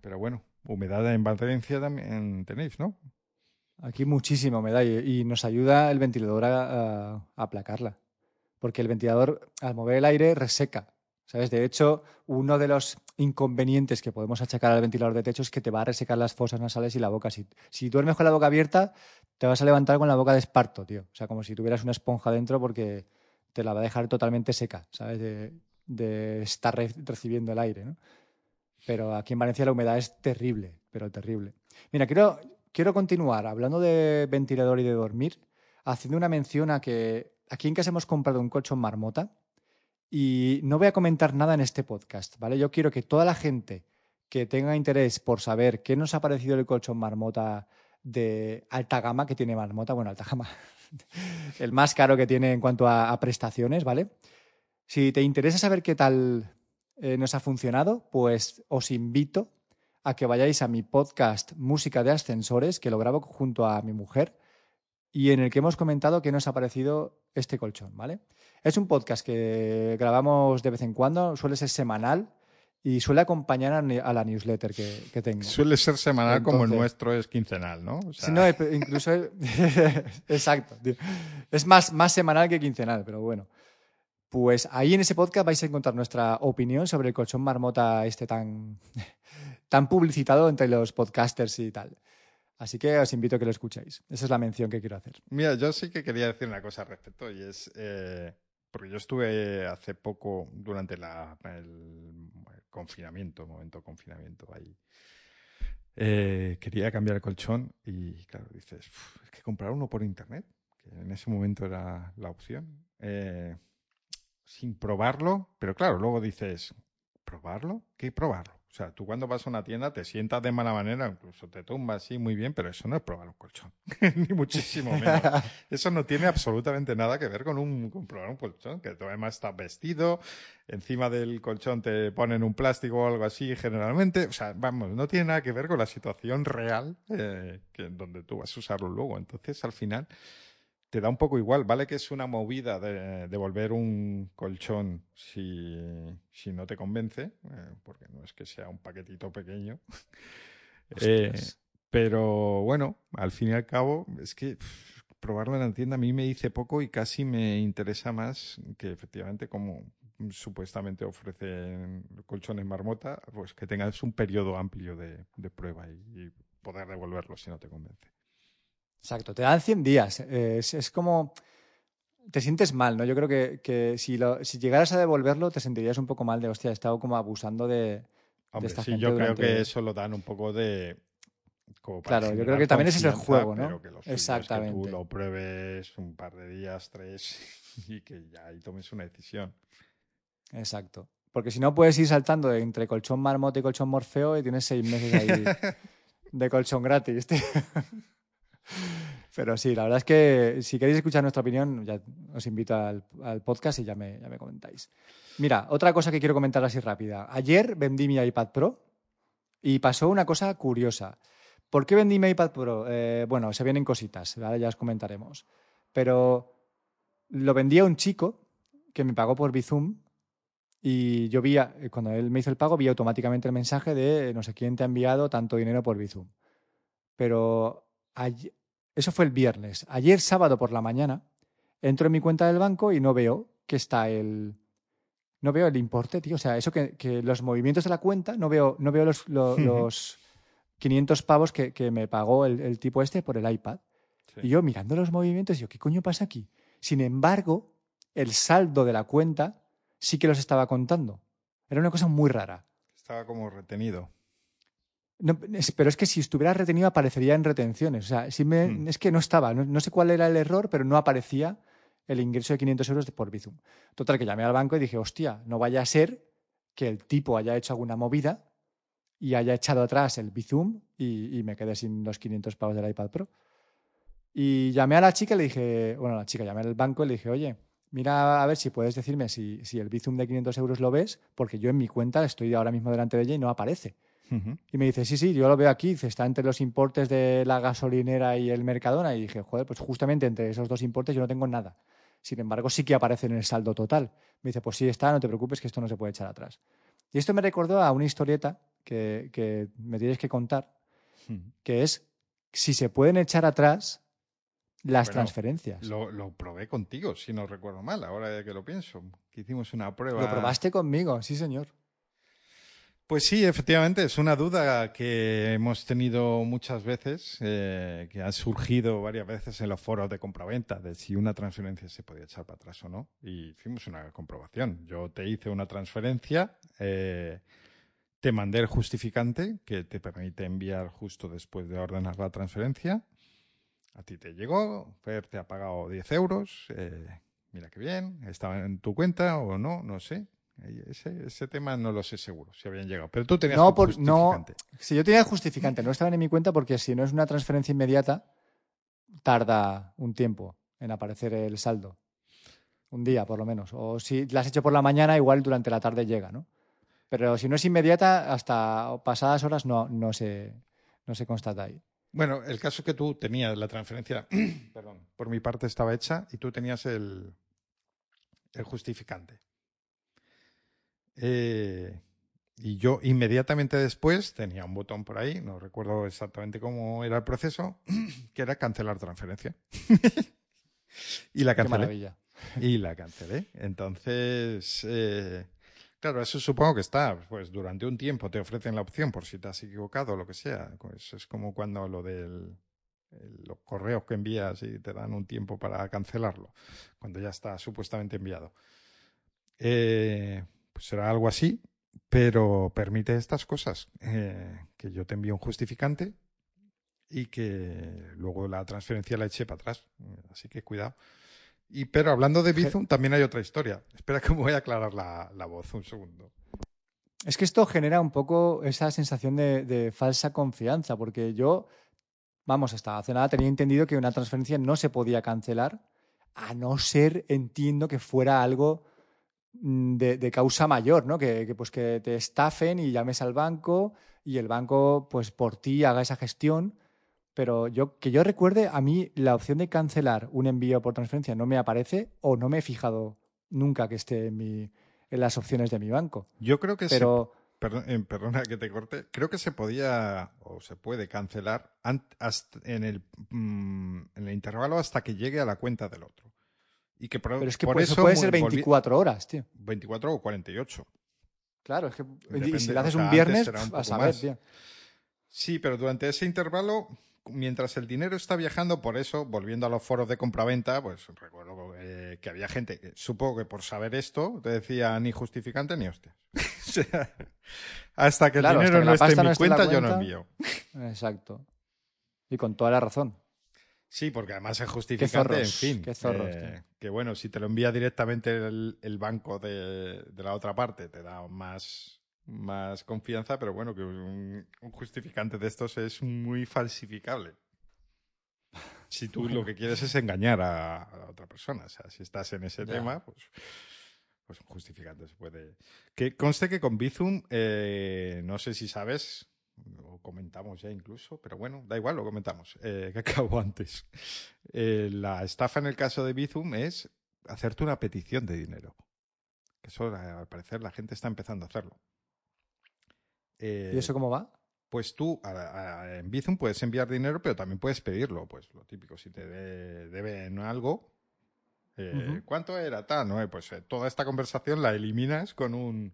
pero bueno, humedad en Valencia también tenéis, ¿no? Aquí muchísima humedad y, y nos ayuda el ventilador a, a- aplacarla. Porque el ventilador, al mover el aire, reseca. ¿Sabes? De hecho, uno de los inconvenientes que podemos achacar al ventilador de techo es que te va a resecar las fosas nasales y la boca. Si, si duermes con la boca abierta, te vas a levantar con la boca de esparto, tío. O sea, como si tuvieras una esponja dentro porque te la va a dejar totalmente seca, ¿sabes? De, estar re- recibiendo el aire, ¿no? Pero aquí en Valencia la humedad es terrible, pero terrible. Mira, quiero, quiero continuar hablando de ventilador y de dormir, haciendo una mención a que aquí en casa hemos comprado un colchón marmota y no voy a comentar nada en este podcast, ¿vale? Yo quiero que toda la gente que tenga interés por saber qué nos ha parecido el colchón marmota de alta gama que tiene marmota, bueno, alta gama, el más caro que tiene en cuanto a, a prestaciones, ¿vale? Si te interesa saber qué tal eh, nos ha funcionado, pues os invito a que vayáis a mi podcast Música de Ascensores, que lo grabo junto a mi mujer, y en el que hemos comentado qué nos ha parecido este colchón, ¿vale? Es un podcast que grabamos de vez en cuando, suele ser semanal y suele acompañar a, la newsletter que, que tengo. Suele ser semanal como el nuestro es quincenal, ¿no? O sea, Sí, no, incluso exacto, tío. es más, más semanal que quincenal, pero bueno. Pues ahí en ese podcast vais a encontrar nuestra opinión sobre el colchón marmota este tan, tan publicitado entre los podcasters y tal. Así que os invito a que lo escuchéis. Esa es la mención que quiero hacer. Mira, yo sí que quería decir una cosa al respecto y es, eh, porque yo estuve hace poco durante el confinamiento, momento confinamiento ahí. Eh, quería cambiar el colchón y claro, dices, es que comprar uno por internet, que en ese momento era la opción, eh, sin probarlo, pero claro, luego dices, ¿probarlo? ¿Qué probarlo? O sea, tú cuando vas a una tienda te sientas de mala manera, incluso te tumbas así muy bien, pero eso no es probar un colchón, ni muchísimo menos. Eso no tiene absolutamente nada que ver con, un, probar un colchón, que tú además estás vestido, encima del colchón te ponen un plástico o algo así generalmente. O sea, vamos, no tiene nada que ver con la situación real eh, que, donde tú vas a usarlo luego. Entonces, al final, te da un poco igual. Vale que es una movida de devolver un colchón si, si no te convence, eh, porque no es que sea un paquetito pequeño. eh, pero bueno, al fin y al cabo, es que probarlo en la tienda a mí me dice poco y casi me interesa más que efectivamente como supuestamente ofrecen colchones marmota, pues que tengas un periodo amplio de, prueba y poder devolverlo si no te convence. Exacto, te dan 100 días. Es, como. Te sientes mal, ¿no? Yo creo que, si, si llegaras a devolverlo, te sentirías un poco mal de, hostia, he estado como abusando de. Hombre, sí, yo creo que eso lo dan un poco de. claro, yo creo que también ese es el juego, ¿no? Exactamente. que tú lo pruebes un par de días, tres, y que ya ahí tomes una decisión. Exacto. Porque si no puedes ir saltando entre colchón marmote y colchón morfeo y tienes seis meses ahí de colchón gratis, tío. Pero sí, la verdad es que si queréis escuchar nuestra opinión, ya os invito al, podcast y ya me, ya me, comentáis. Mira, otra cosa que quiero comentar así rápida. Ayer vendí mi iPad Pro y pasó una cosa curiosa. ¿Por qué vendí mi iPad Pro? Eh, bueno, se vienen cositas, ya os comentaremos. Pero lo vendí a un chico que me pagó por Bizum y yo vi, cuando él me hizo el pago, vi automáticamente el mensaje de no sé quién te ha enviado tanto dinero por Bizum. Pero eso fue el viernes. Ayer sábado por la mañana entro en mi cuenta del banco y no veo que está el... No veo el importe, tío. O sea, eso que, los movimientos de la cuenta, no veo, no veo los, los, 500 pavos que, me pagó el, tipo este por el iPad. Y yo mirando los movimientos, yo, ¿qué coño pasa aquí? Sin embargo, el saldo de la cuenta sí que los estaba contando. Era una cosa muy rara. Estaba como retenido pero es que si estuviera retenido aparecería en retenciones. O sea, si me, hmm. es que no estaba. No, sé cuál era el error, pero no aparecía el ingreso de 500 euros por Bizum. Total, que llamé al banco y dije, hostia, no vaya a ser que el tipo haya hecho alguna movida y haya echado atrás el Bizum y, me quedé sin los 500 pavos del iPad Pro. Y llamé a la chica y le dije, bueno, a la chica, llamé al banco y le dije, oye, mira a ver si puedes decirme si, si el Bizum de 500 euros lo ves, porque yo en mi cuenta estoy ahora mismo delante de ella y no aparece. Y me dice, sí, sí, yo lo veo aquí, está entre los importes de la gasolinera y el Mercadona. Y dije, joder, pues justamente entre esos dos importes yo no tengo nada. Sin embargo, sí que aparece en el saldo total. Me dice, pues sí está, no te preocupes que esto no se puede echar atrás. Y esto me recordó a una historieta que, me tienes que contar, que es si se pueden echar atrás las transferencias. Lo, lo, probé contigo, si no recuerdo mal, ahora que lo pienso. Que hicimos una prueba. Lo probaste conmigo, sí, señor. Pues sí, efectivamente, es una duda que hemos tenido muchas veces, eh, que ha surgido varias veces en los foros de compraventa, de si una transferencia se podía echar para atrás o no. Y hicimos una comprobación. Yo te hice una transferencia, eh, te mandé el justificante que te permite enviar justo después de ordenar la transferencia. A ti te llegó, Fer te ha pagado 10 euros. Eh, mira qué bien, estaba en tu cuenta o no, no sé. Ese, ese, tema no lo sé seguro, si habían llegado. Pero tú tenías no, justificante. No, si yo tenía justificante, no estaban en mi cuenta porque si no es una transferencia inmediata, tarda un tiempo en aparecer el saldo. Un día, por lo menos. O si la has hecho por la mañana, igual durante la tarde llega, ¿no? Pero si no es inmediata, hasta pasadas horas no, no, se, no se constata ahí. Bueno, el caso es que tú tenías la transferencia, perdón, por mi parte estaba hecha y tú tenías el, el justificante. Eh, y yo inmediatamente después tenía un botón por ahí, no recuerdo exactamente cómo era el proceso, que era cancelar transferencia. y la cancelé. Y la cancelé. Entonces, eh, Claro, eso supongo que está. Pues durante un tiempo te ofrecen la opción por si te has equivocado o lo que sea. Pues es como cuando lo del los correos que envías y te dan un tiempo para cancelarlo, cuando ya está supuestamente enviado. Eh, pues será algo así, pero permite estas cosas, eh, que yo te envío un justificante y que luego la transferencia la eche para atrás. Así que cuidado. Y pero hablando de Bizum, también hay otra historia. Espera que me voy a aclarar la, la voz un segundo. Es que esto genera un poco esa sensación de, de, falsa confianza, porque yo, vamos, hasta hace nada tenía entendido que una transferencia no se podía cancelar, a no ser, entiendo, que fuera algo de, de causa mayor, ¿no? Que, que, pues que te estafen y llames al banco y el banco, pues por ti haga esa gestión pero yo que yo recuerde, a mí la opción de cancelar un envío por transferencia no me aparece o no me he fijado nunca que esté en, mi, en las opciones de mi banco. Yo creo que pero, se, perdón, eh, perdona que te corte, creo que se podía o se puede cancelar en el, mm, en el intervalo hasta que llegue a la cuenta del otro. Y que por, pero es que por eso puede ser 24 horas, tío. 24 o 48. Claro, es que Depende, si lo haces o sea, un viernes, un a saber, tío. Sí, pero durante ese intervalo, mientras el dinero está viajando, por eso, volviendo a los foros de compraventa, pues recuerdo eh, que había gente que, supongo que por saber esto, te decía ni justificante ni hostias. o sea, hasta que el Claro, dinero que no esté en mi no la cuenta, yo no cuenta. envío. Exacto. Y con toda la razón. Sí, porque además es justificante, en zorros, fin. qué zorros, eh, que bueno, si te lo envía directamente el, el banco de, de la otra parte, te da más, más confianza, pero bueno, que un, un justificante de estos es muy falsificable. Si tú lo que quieres es engañar a, a la otra persona, o sea, si estás en ese Ya. tema, pues, pues un justificante se puede. Que conste que con Bizum, eh, no sé si sabes, o comentamos ya incluso, pero bueno, da igual, lo comentamos, eh, que acabo antes. Eh, la estafa en el caso de Bizum es hacerte una petición de dinero. Que eso, al parecer, la gente está empezando a hacerlo. Eh, ¿Y eso cómo va? pues tú a- a- en Bizum puedes enviar dinero, pero también puedes pedirlo. Pues lo típico, si te de- deben algo, eh. ¿cuánto era? Tal, ¿no? Eh, Pues eh, toda esta conversación la eliminas con un,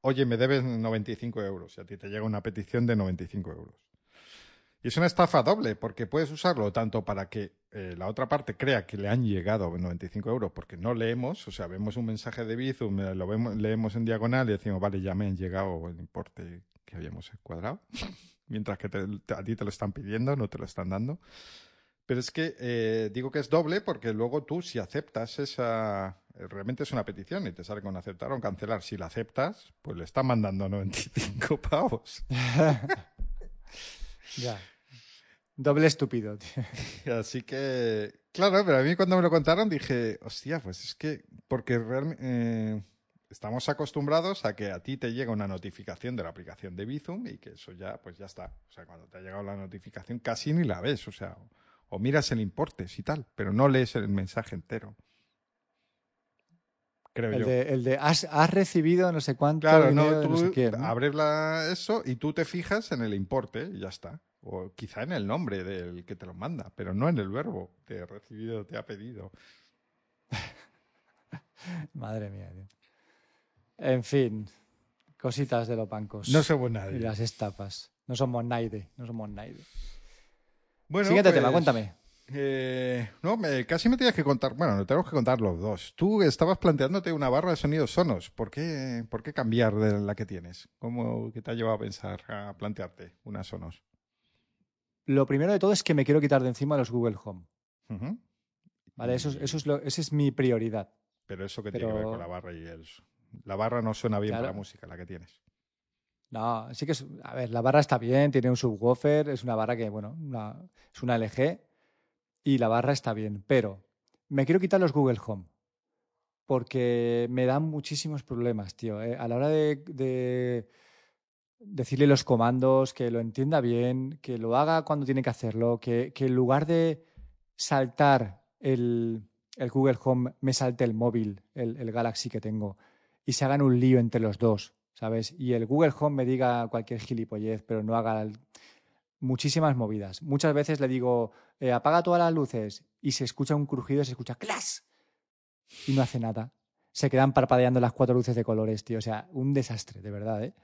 oye, me debes 95 euros. Y a ti te llega una petición de 95 euros. Y es una estafa doble, porque puedes usarlo tanto para que eh, la otra parte crea que le han llegado 95 euros, porque no leemos, o sea, vemos un mensaje de Bizum, eh, lo vemos, leemos en diagonal y decimos, vale, ya me han llegado el importe que habíamos cuadrado, mientras que a ti te lo están pidiendo, no te lo están dando. Pero es que eh, digo que es doble porque luego tú, si aceptas esa. Eh, Realmente es una petición y te sale con aceptar o cancelar. Si la aceptas, pues le están mandando 95 pavos. Ya. Doble estúpido, tío. Así que, claro, pero a mí cuando me lo contaron dije, hostia, pues es que, porque realmente estamos acostumbrados a que a ti te llega una notificación de la aplicación de Bizum y que eso ya, pues ya está. O sea, cuando te ha llegado la notificación casi ni la ves, o sea, o, o miras el importes y tal, pero no lees el mensaje entero. Creo El yo. de, el de has, has recibido no sé cuánto Claro, dinero no, de tú no sé quién, ¿no? abres la, eso y tú te fijas en el importe y ya está. O quizá en el nombre del que te lo manda, pero no en el verbo. Te ha recibido, te ha pedido. Madre mía, tío. En fin, cositas de los bancos. No somos y nadie. las estafas. No somos nadie, no somos nadie. Bueno, Siguiente tema, pues, cuéntame. Eh, no, me- casi me tienes que contar. Bueno, no tenemos que contar los dos. Tú estabas planteándote una barra de sonidos sonos. ¿Por qué, por qué cambiar de la que tienes? ¿Cómo que te ha llevado a pensar, a plantearte una sonos? Lo primero de todo es que me quiero quitar de encima los Google Home. ¿Vale? Eso, eso es lo, esa es mi prioridad. Pero eso que tiene que ver con la barra y el... La barra no suena bien Claro. para la música, la que tienes. No, sí que es. A ver, la barra está bien, tiene un subwoofer, es una barra que, bueno, una- es una LG y la barra está bien, pero me quiero quitar los Google Home porque me dan muchísimos problemas, tío. eh. A la hora de, de decirle los comandos, que lo entienda bien, que lo haga cuando tiene que hacerlo, que, en lugar de saltar el, el Google Home, me salte el móvil, el, el Galaxy que tengo, y se hagan un lío entre los dos, ¿sabes? Y el Google Home me diga cualquier gilipollez, pero no haga el- muchísimas movidas. Muchas veces le digo, eh, apaga todas las luces, y se escucha un crujido, se escucha ¡clas! Y no hace nada. se quedan parpadeando las cuatro luces de colores, tío. O sea, un desastre, de verdad, ¿eh?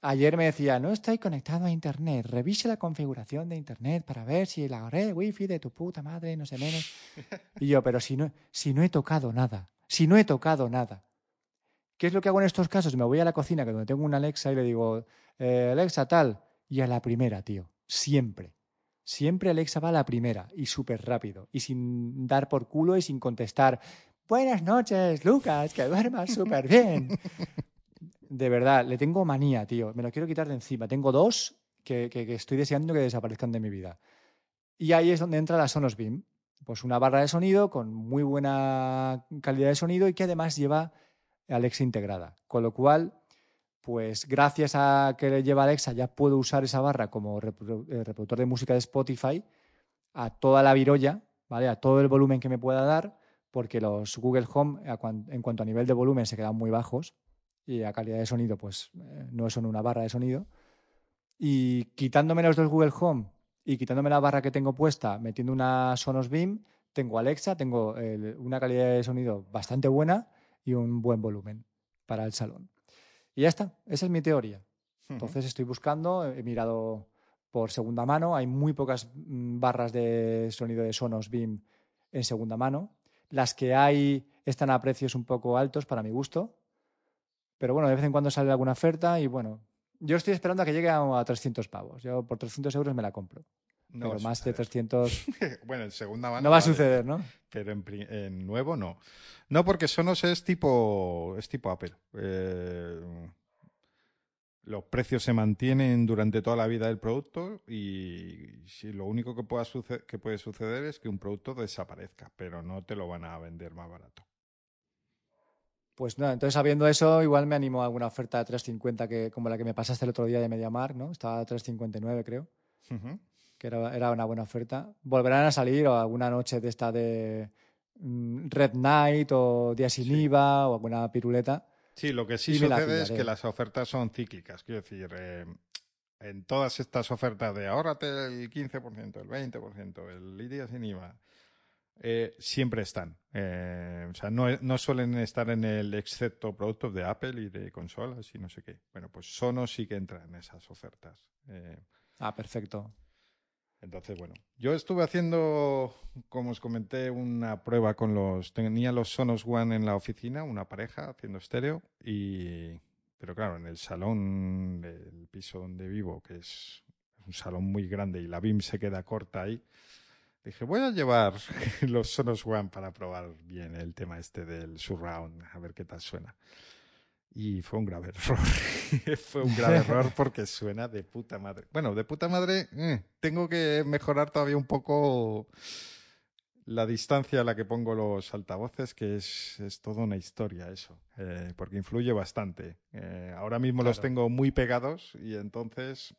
Ayer me decía, no estoy conectado a Internet, revise la configuración de Internet para ver si la red wifi de tu puta madre no se menos. Y yo, pero si no, si no he tocado nada, si no he tocado nada. ¿Qué es lo que hago en estos casos? Me voy a la cocina, que donde tengo una Alexa, y le digo, eh, Alexa, tal, y a la primera, tío, siempre. Siempre Alexa va a la primera y súper rápido y sin dar por culo y sin contestar, buenas noches, Lucas, que duermas súper bien. De verdad, le tengo manía, tío. Me lo quiero quitar de encima. Tengo dos que, estoy deseando que desaparezcan de mi vida. Y ahí es donde entra la Sonos Beam. Pues una barra de sonido con muy buena calidad de sonido y que además lleva Alexa integrada. Con lo cual, pues gracias a que le lleva Alexa ya puedo usar esa barra como eh, reproductor de música de Spotify a toda la virolla, ¿vale? A todo el volumen que me pueda dar, porque los Google Home, en cuanto a nivel de volumen, se quedan muy bajos y a calidad de sonido, pues eh, no son una barra de sonido. Y quitándome los del Google Home y quitándome la barra que tengo puesta, metiendo una Sonos Beam, tengo Alexa, tengo una calidad de sonido bastante buena y un buen volumen para el salón. Y ya está, esa es mi teoría. Entonces estoy buscando, he mirado por segunda mano, hay muy pocas mm, barras de sonido de Sonos Beam en segunda mano. Las que hay están a precios un poco altos para mi gusto, pero bueno, de vez en cuando sale alguna oferta y bueno, yo estoy esperando a que llegue a, 300 pavos. Yo por 300 euros me la compro. No pero más de 300. bueno, en segunda mano. No va a suceder, ¿no? Pero en, nuevo no. No, porque Sonos es tipo, es tipo Apple. Eh, los precios se mantienen durante toda la vida del producto y si lo único que, pueda que puede suceder es que un producto desaparezca, pero no te lo van a vender más barato. Pues no, entonces sabiendo eso, igual me animo a alguna oferta de 350 que, como la que me pasaste el otro día de MediaMark, ¿no? Estaba a 359, creo. Que era, era, una buena oferta. Volverán a salir o alguna noche de esta de mm, Red Night o Día sin IVA o alguna piruleta. Sí, lo que sí sucede es que las ofertas son cíclicas. Quiero decir, eh, en todas estas ofertas de ahórrate el 15%, el 20%, el día sin IVA, eh, siempre están. Eh, o sea, no, suelen estar en el excepto productos de Apple y de consolas y no sé qué. Bueno, pues Sonos sí que entra en esas ofertas. Eh, ah, perfecto. Entonces, bueno, yo estuve haciendo, como os comenté, una prueba con los. Tenía los Sonos One en la oficina, una pareja haciendo estéreo, y. Pero claro, en el salón del piso donde vivo, que es un salón muy grande y la BIM se queda corta ahí, Dije, voy a llevar los Sonos One para probar bien el tema este del surround, a ver qué tal suena. Y fue un grave error. fue un grave error porque suena de puta madre. Bueno, de puta madre, eh, tengo que mejorar todavía un poco la distancia a la que pongo los altavoces, que es, es toda una historia eso, eh, porque influye bastante. Eh, ahora mismo los tengo muy pegados y entonces,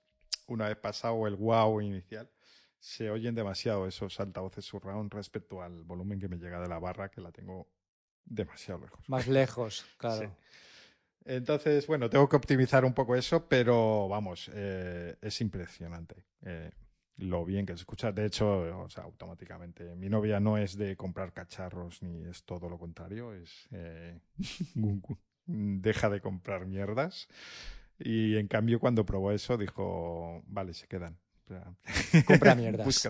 una vez pasado el wow inicial, se oyen demasiado esos altavoces surround respecto al volumen que me llega de la barra, que la tengo demasiado lejos. Más lejos, claro. Entonces, bueno, tengo que optimizar un poco eso, pero vamos, eh, es impresionante eh, lo bien que se escucha. De hecho, o sea, automáticamente. Mi novia no es de comprar cacharros ni es todo lo contrario, es eh, deja de comprar mierdas. Y en cambio, cuando probó eso, dijo, vale, se quedan. Compra mierdas.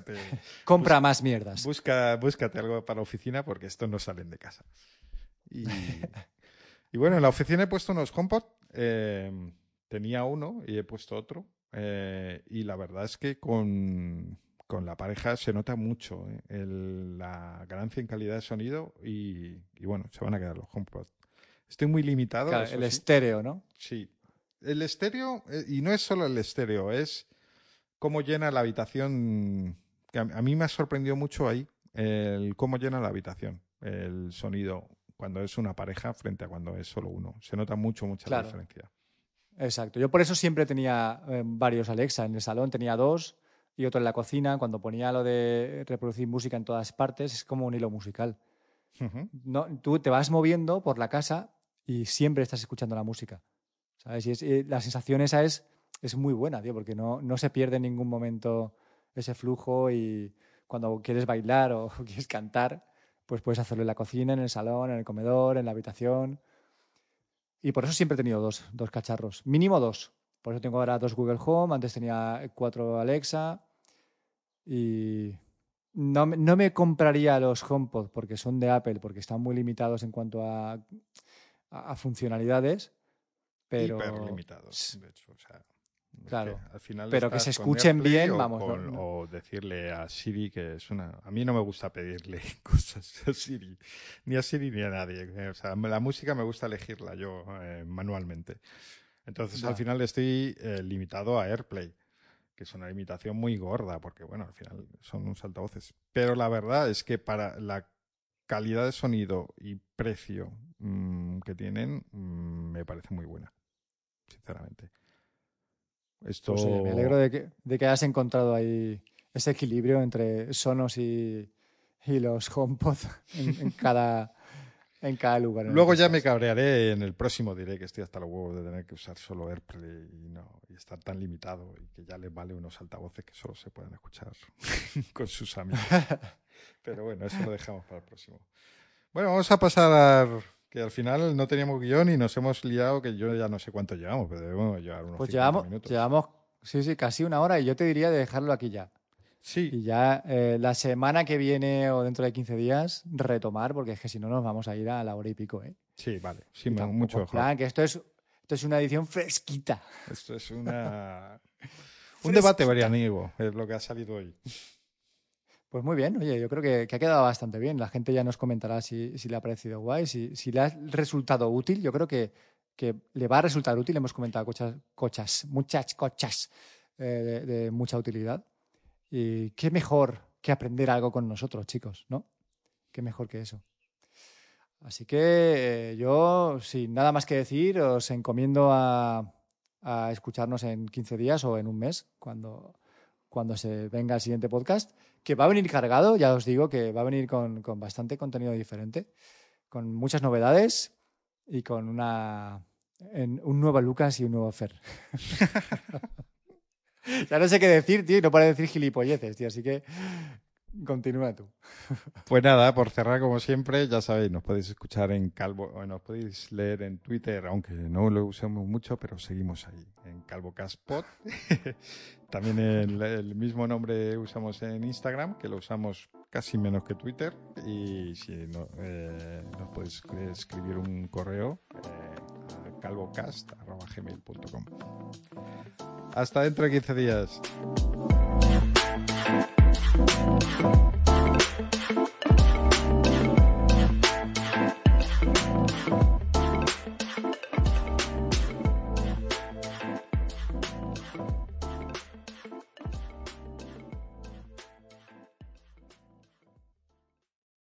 Compra más mierdas. Busca, búscate algo para la oficina porque estos no salen de casa. Y, bueno, en la oficina he puesto unos HomePod. Eh, tenía uno y he puesto otro. Eh, y la verdad es que con, la pareja se nota mucho eh, la ganancia en calidad de sonido y, bueno, se van a quedar los HomePod. Estoy muy limitado. el estéreo, ¿no? Sí. El estéreo, y no es solo el estéreo, es cómo llena la habitación. Que a, mí me ha sorprendido mucho ahí el cómo llena la habitación, el sonido cuando es una pareja frente a cuando es solo uno. Se nota mucho, mucha la diferencia. Exacto. Yo por eso siempre tenía eh, varios Alexa. En el salón tenía dos y otro en la cocina. Cuando ponía lo de reproducir música en todas partes, es como un hilo musical. no, tú te vas moviendo por la casa y siempre estás escuchando la música. ¿Sabes? Y, la sensación esa es es muy buena, tío, porque no, no se pierde en ningún momento ese flujo y cuando quieres bailar o quieres cantar, pues puedes hacerlo en la cocina, en el salón, en el comedor, en la habitación. Y por eso siempre he tenido dos, dos cacharros, mínimo dos. Por eso tengo ahora dos Google Home, antes tenía cuatro Alexa y no, no me compraría los HomePod porque son de Apple, porque están muy limitados en cuanto a, a, funcionalidades. Pero... Hiper limitados, de hecho. O sea, claro. al final pero que se escuchen bien, o vamos. O decirle a Siri que es una. A mí no me gusta pedirle cosas a Siri, ni a Siri ni a nadie. O sea, la música me gusta elegirla yo eh, manualmente. Entonces, al final estoy eh, limitado a AirPlay, que es una limitación muy gorda, porque, bueno, al final son unos altavoces. Pero la verdad es que para la calidad de sonido y precio mm, que tienen, mm, me parece muy buena, sinceramente. Esto... Pues, me alegro de que, de que hayas encontrado ahí ese equilibrio entre Sonos y, y los HomePod en cada en cada lugar. Luego ya me cabrearé en el próximo diré que estoy hasta los huevos de tener que usar solo AirPlay y no y estar tan limitado y que ya les vale unos altavoces que solo se puedan escuchar con sus amigos. Pero bueno, eso lo dejamos para el próximo. Bueno, vamos a pasar que al final no teníamos guion y nos hemos liado que yo ya no sé cuánto llevamos, pero debemos llevar unos Pues llevamos, minutos. llevamos, sí, sí, casi una hora y yo te diría de dejarlo aquí ya. Sí. Y ya eh, la semana que viene o dentro de 15 días retomar, porque es que si no nos vamos a ir a la hora y pico, ¿eh? Sí, vale. Sí, mucho mejor. Plan, que esto es, esto es una edición fresquita. Esto es una... Un debate varianiego, es lo que ha salido hoy. Pues muy bien, oye, yo creo que, ha quedado bastante bien. La gente ya nos comentará si, le ha parecido guay, si, le ha resultado útil. Yo creo que, le va a resultar útil. Hemos comentado cochas, muchas cochas eh, de, mucha utilidad. Y qué mejor que aprender algo con nosotros, chicos, ¿no? Qué mejor que eso. Así que eh, yo, sin nada más que decir, os encomiendo a, escucharnos en 15 días o en un mes, cuando, cuando se venga el siguiente podcast, que va a venir cargado, ya os digo que va a venir con, con bastante contenido diferente, con muchas novedades y con una, un nuevo Lucas y un nuevo Fer. ya no sé qué decir, tío, y no para decir gilipolleces, tío, así que continúa tú. Pues nada, por cerrar como siempre, ya sabéis, nos podéis escuchar en Calvo, o nos podéis leer en Twitter, aunque no lo usemos mucho, pero seguimos ahí, en CalvoCastPod. También el, el, mismo nombre usamos en Instagram, que lo usamos casi menos que Twitter. Y si eh, nos podéis escribir un correo eh, a calvocast.gmail.com. Hasta dentro de 15 días. あ!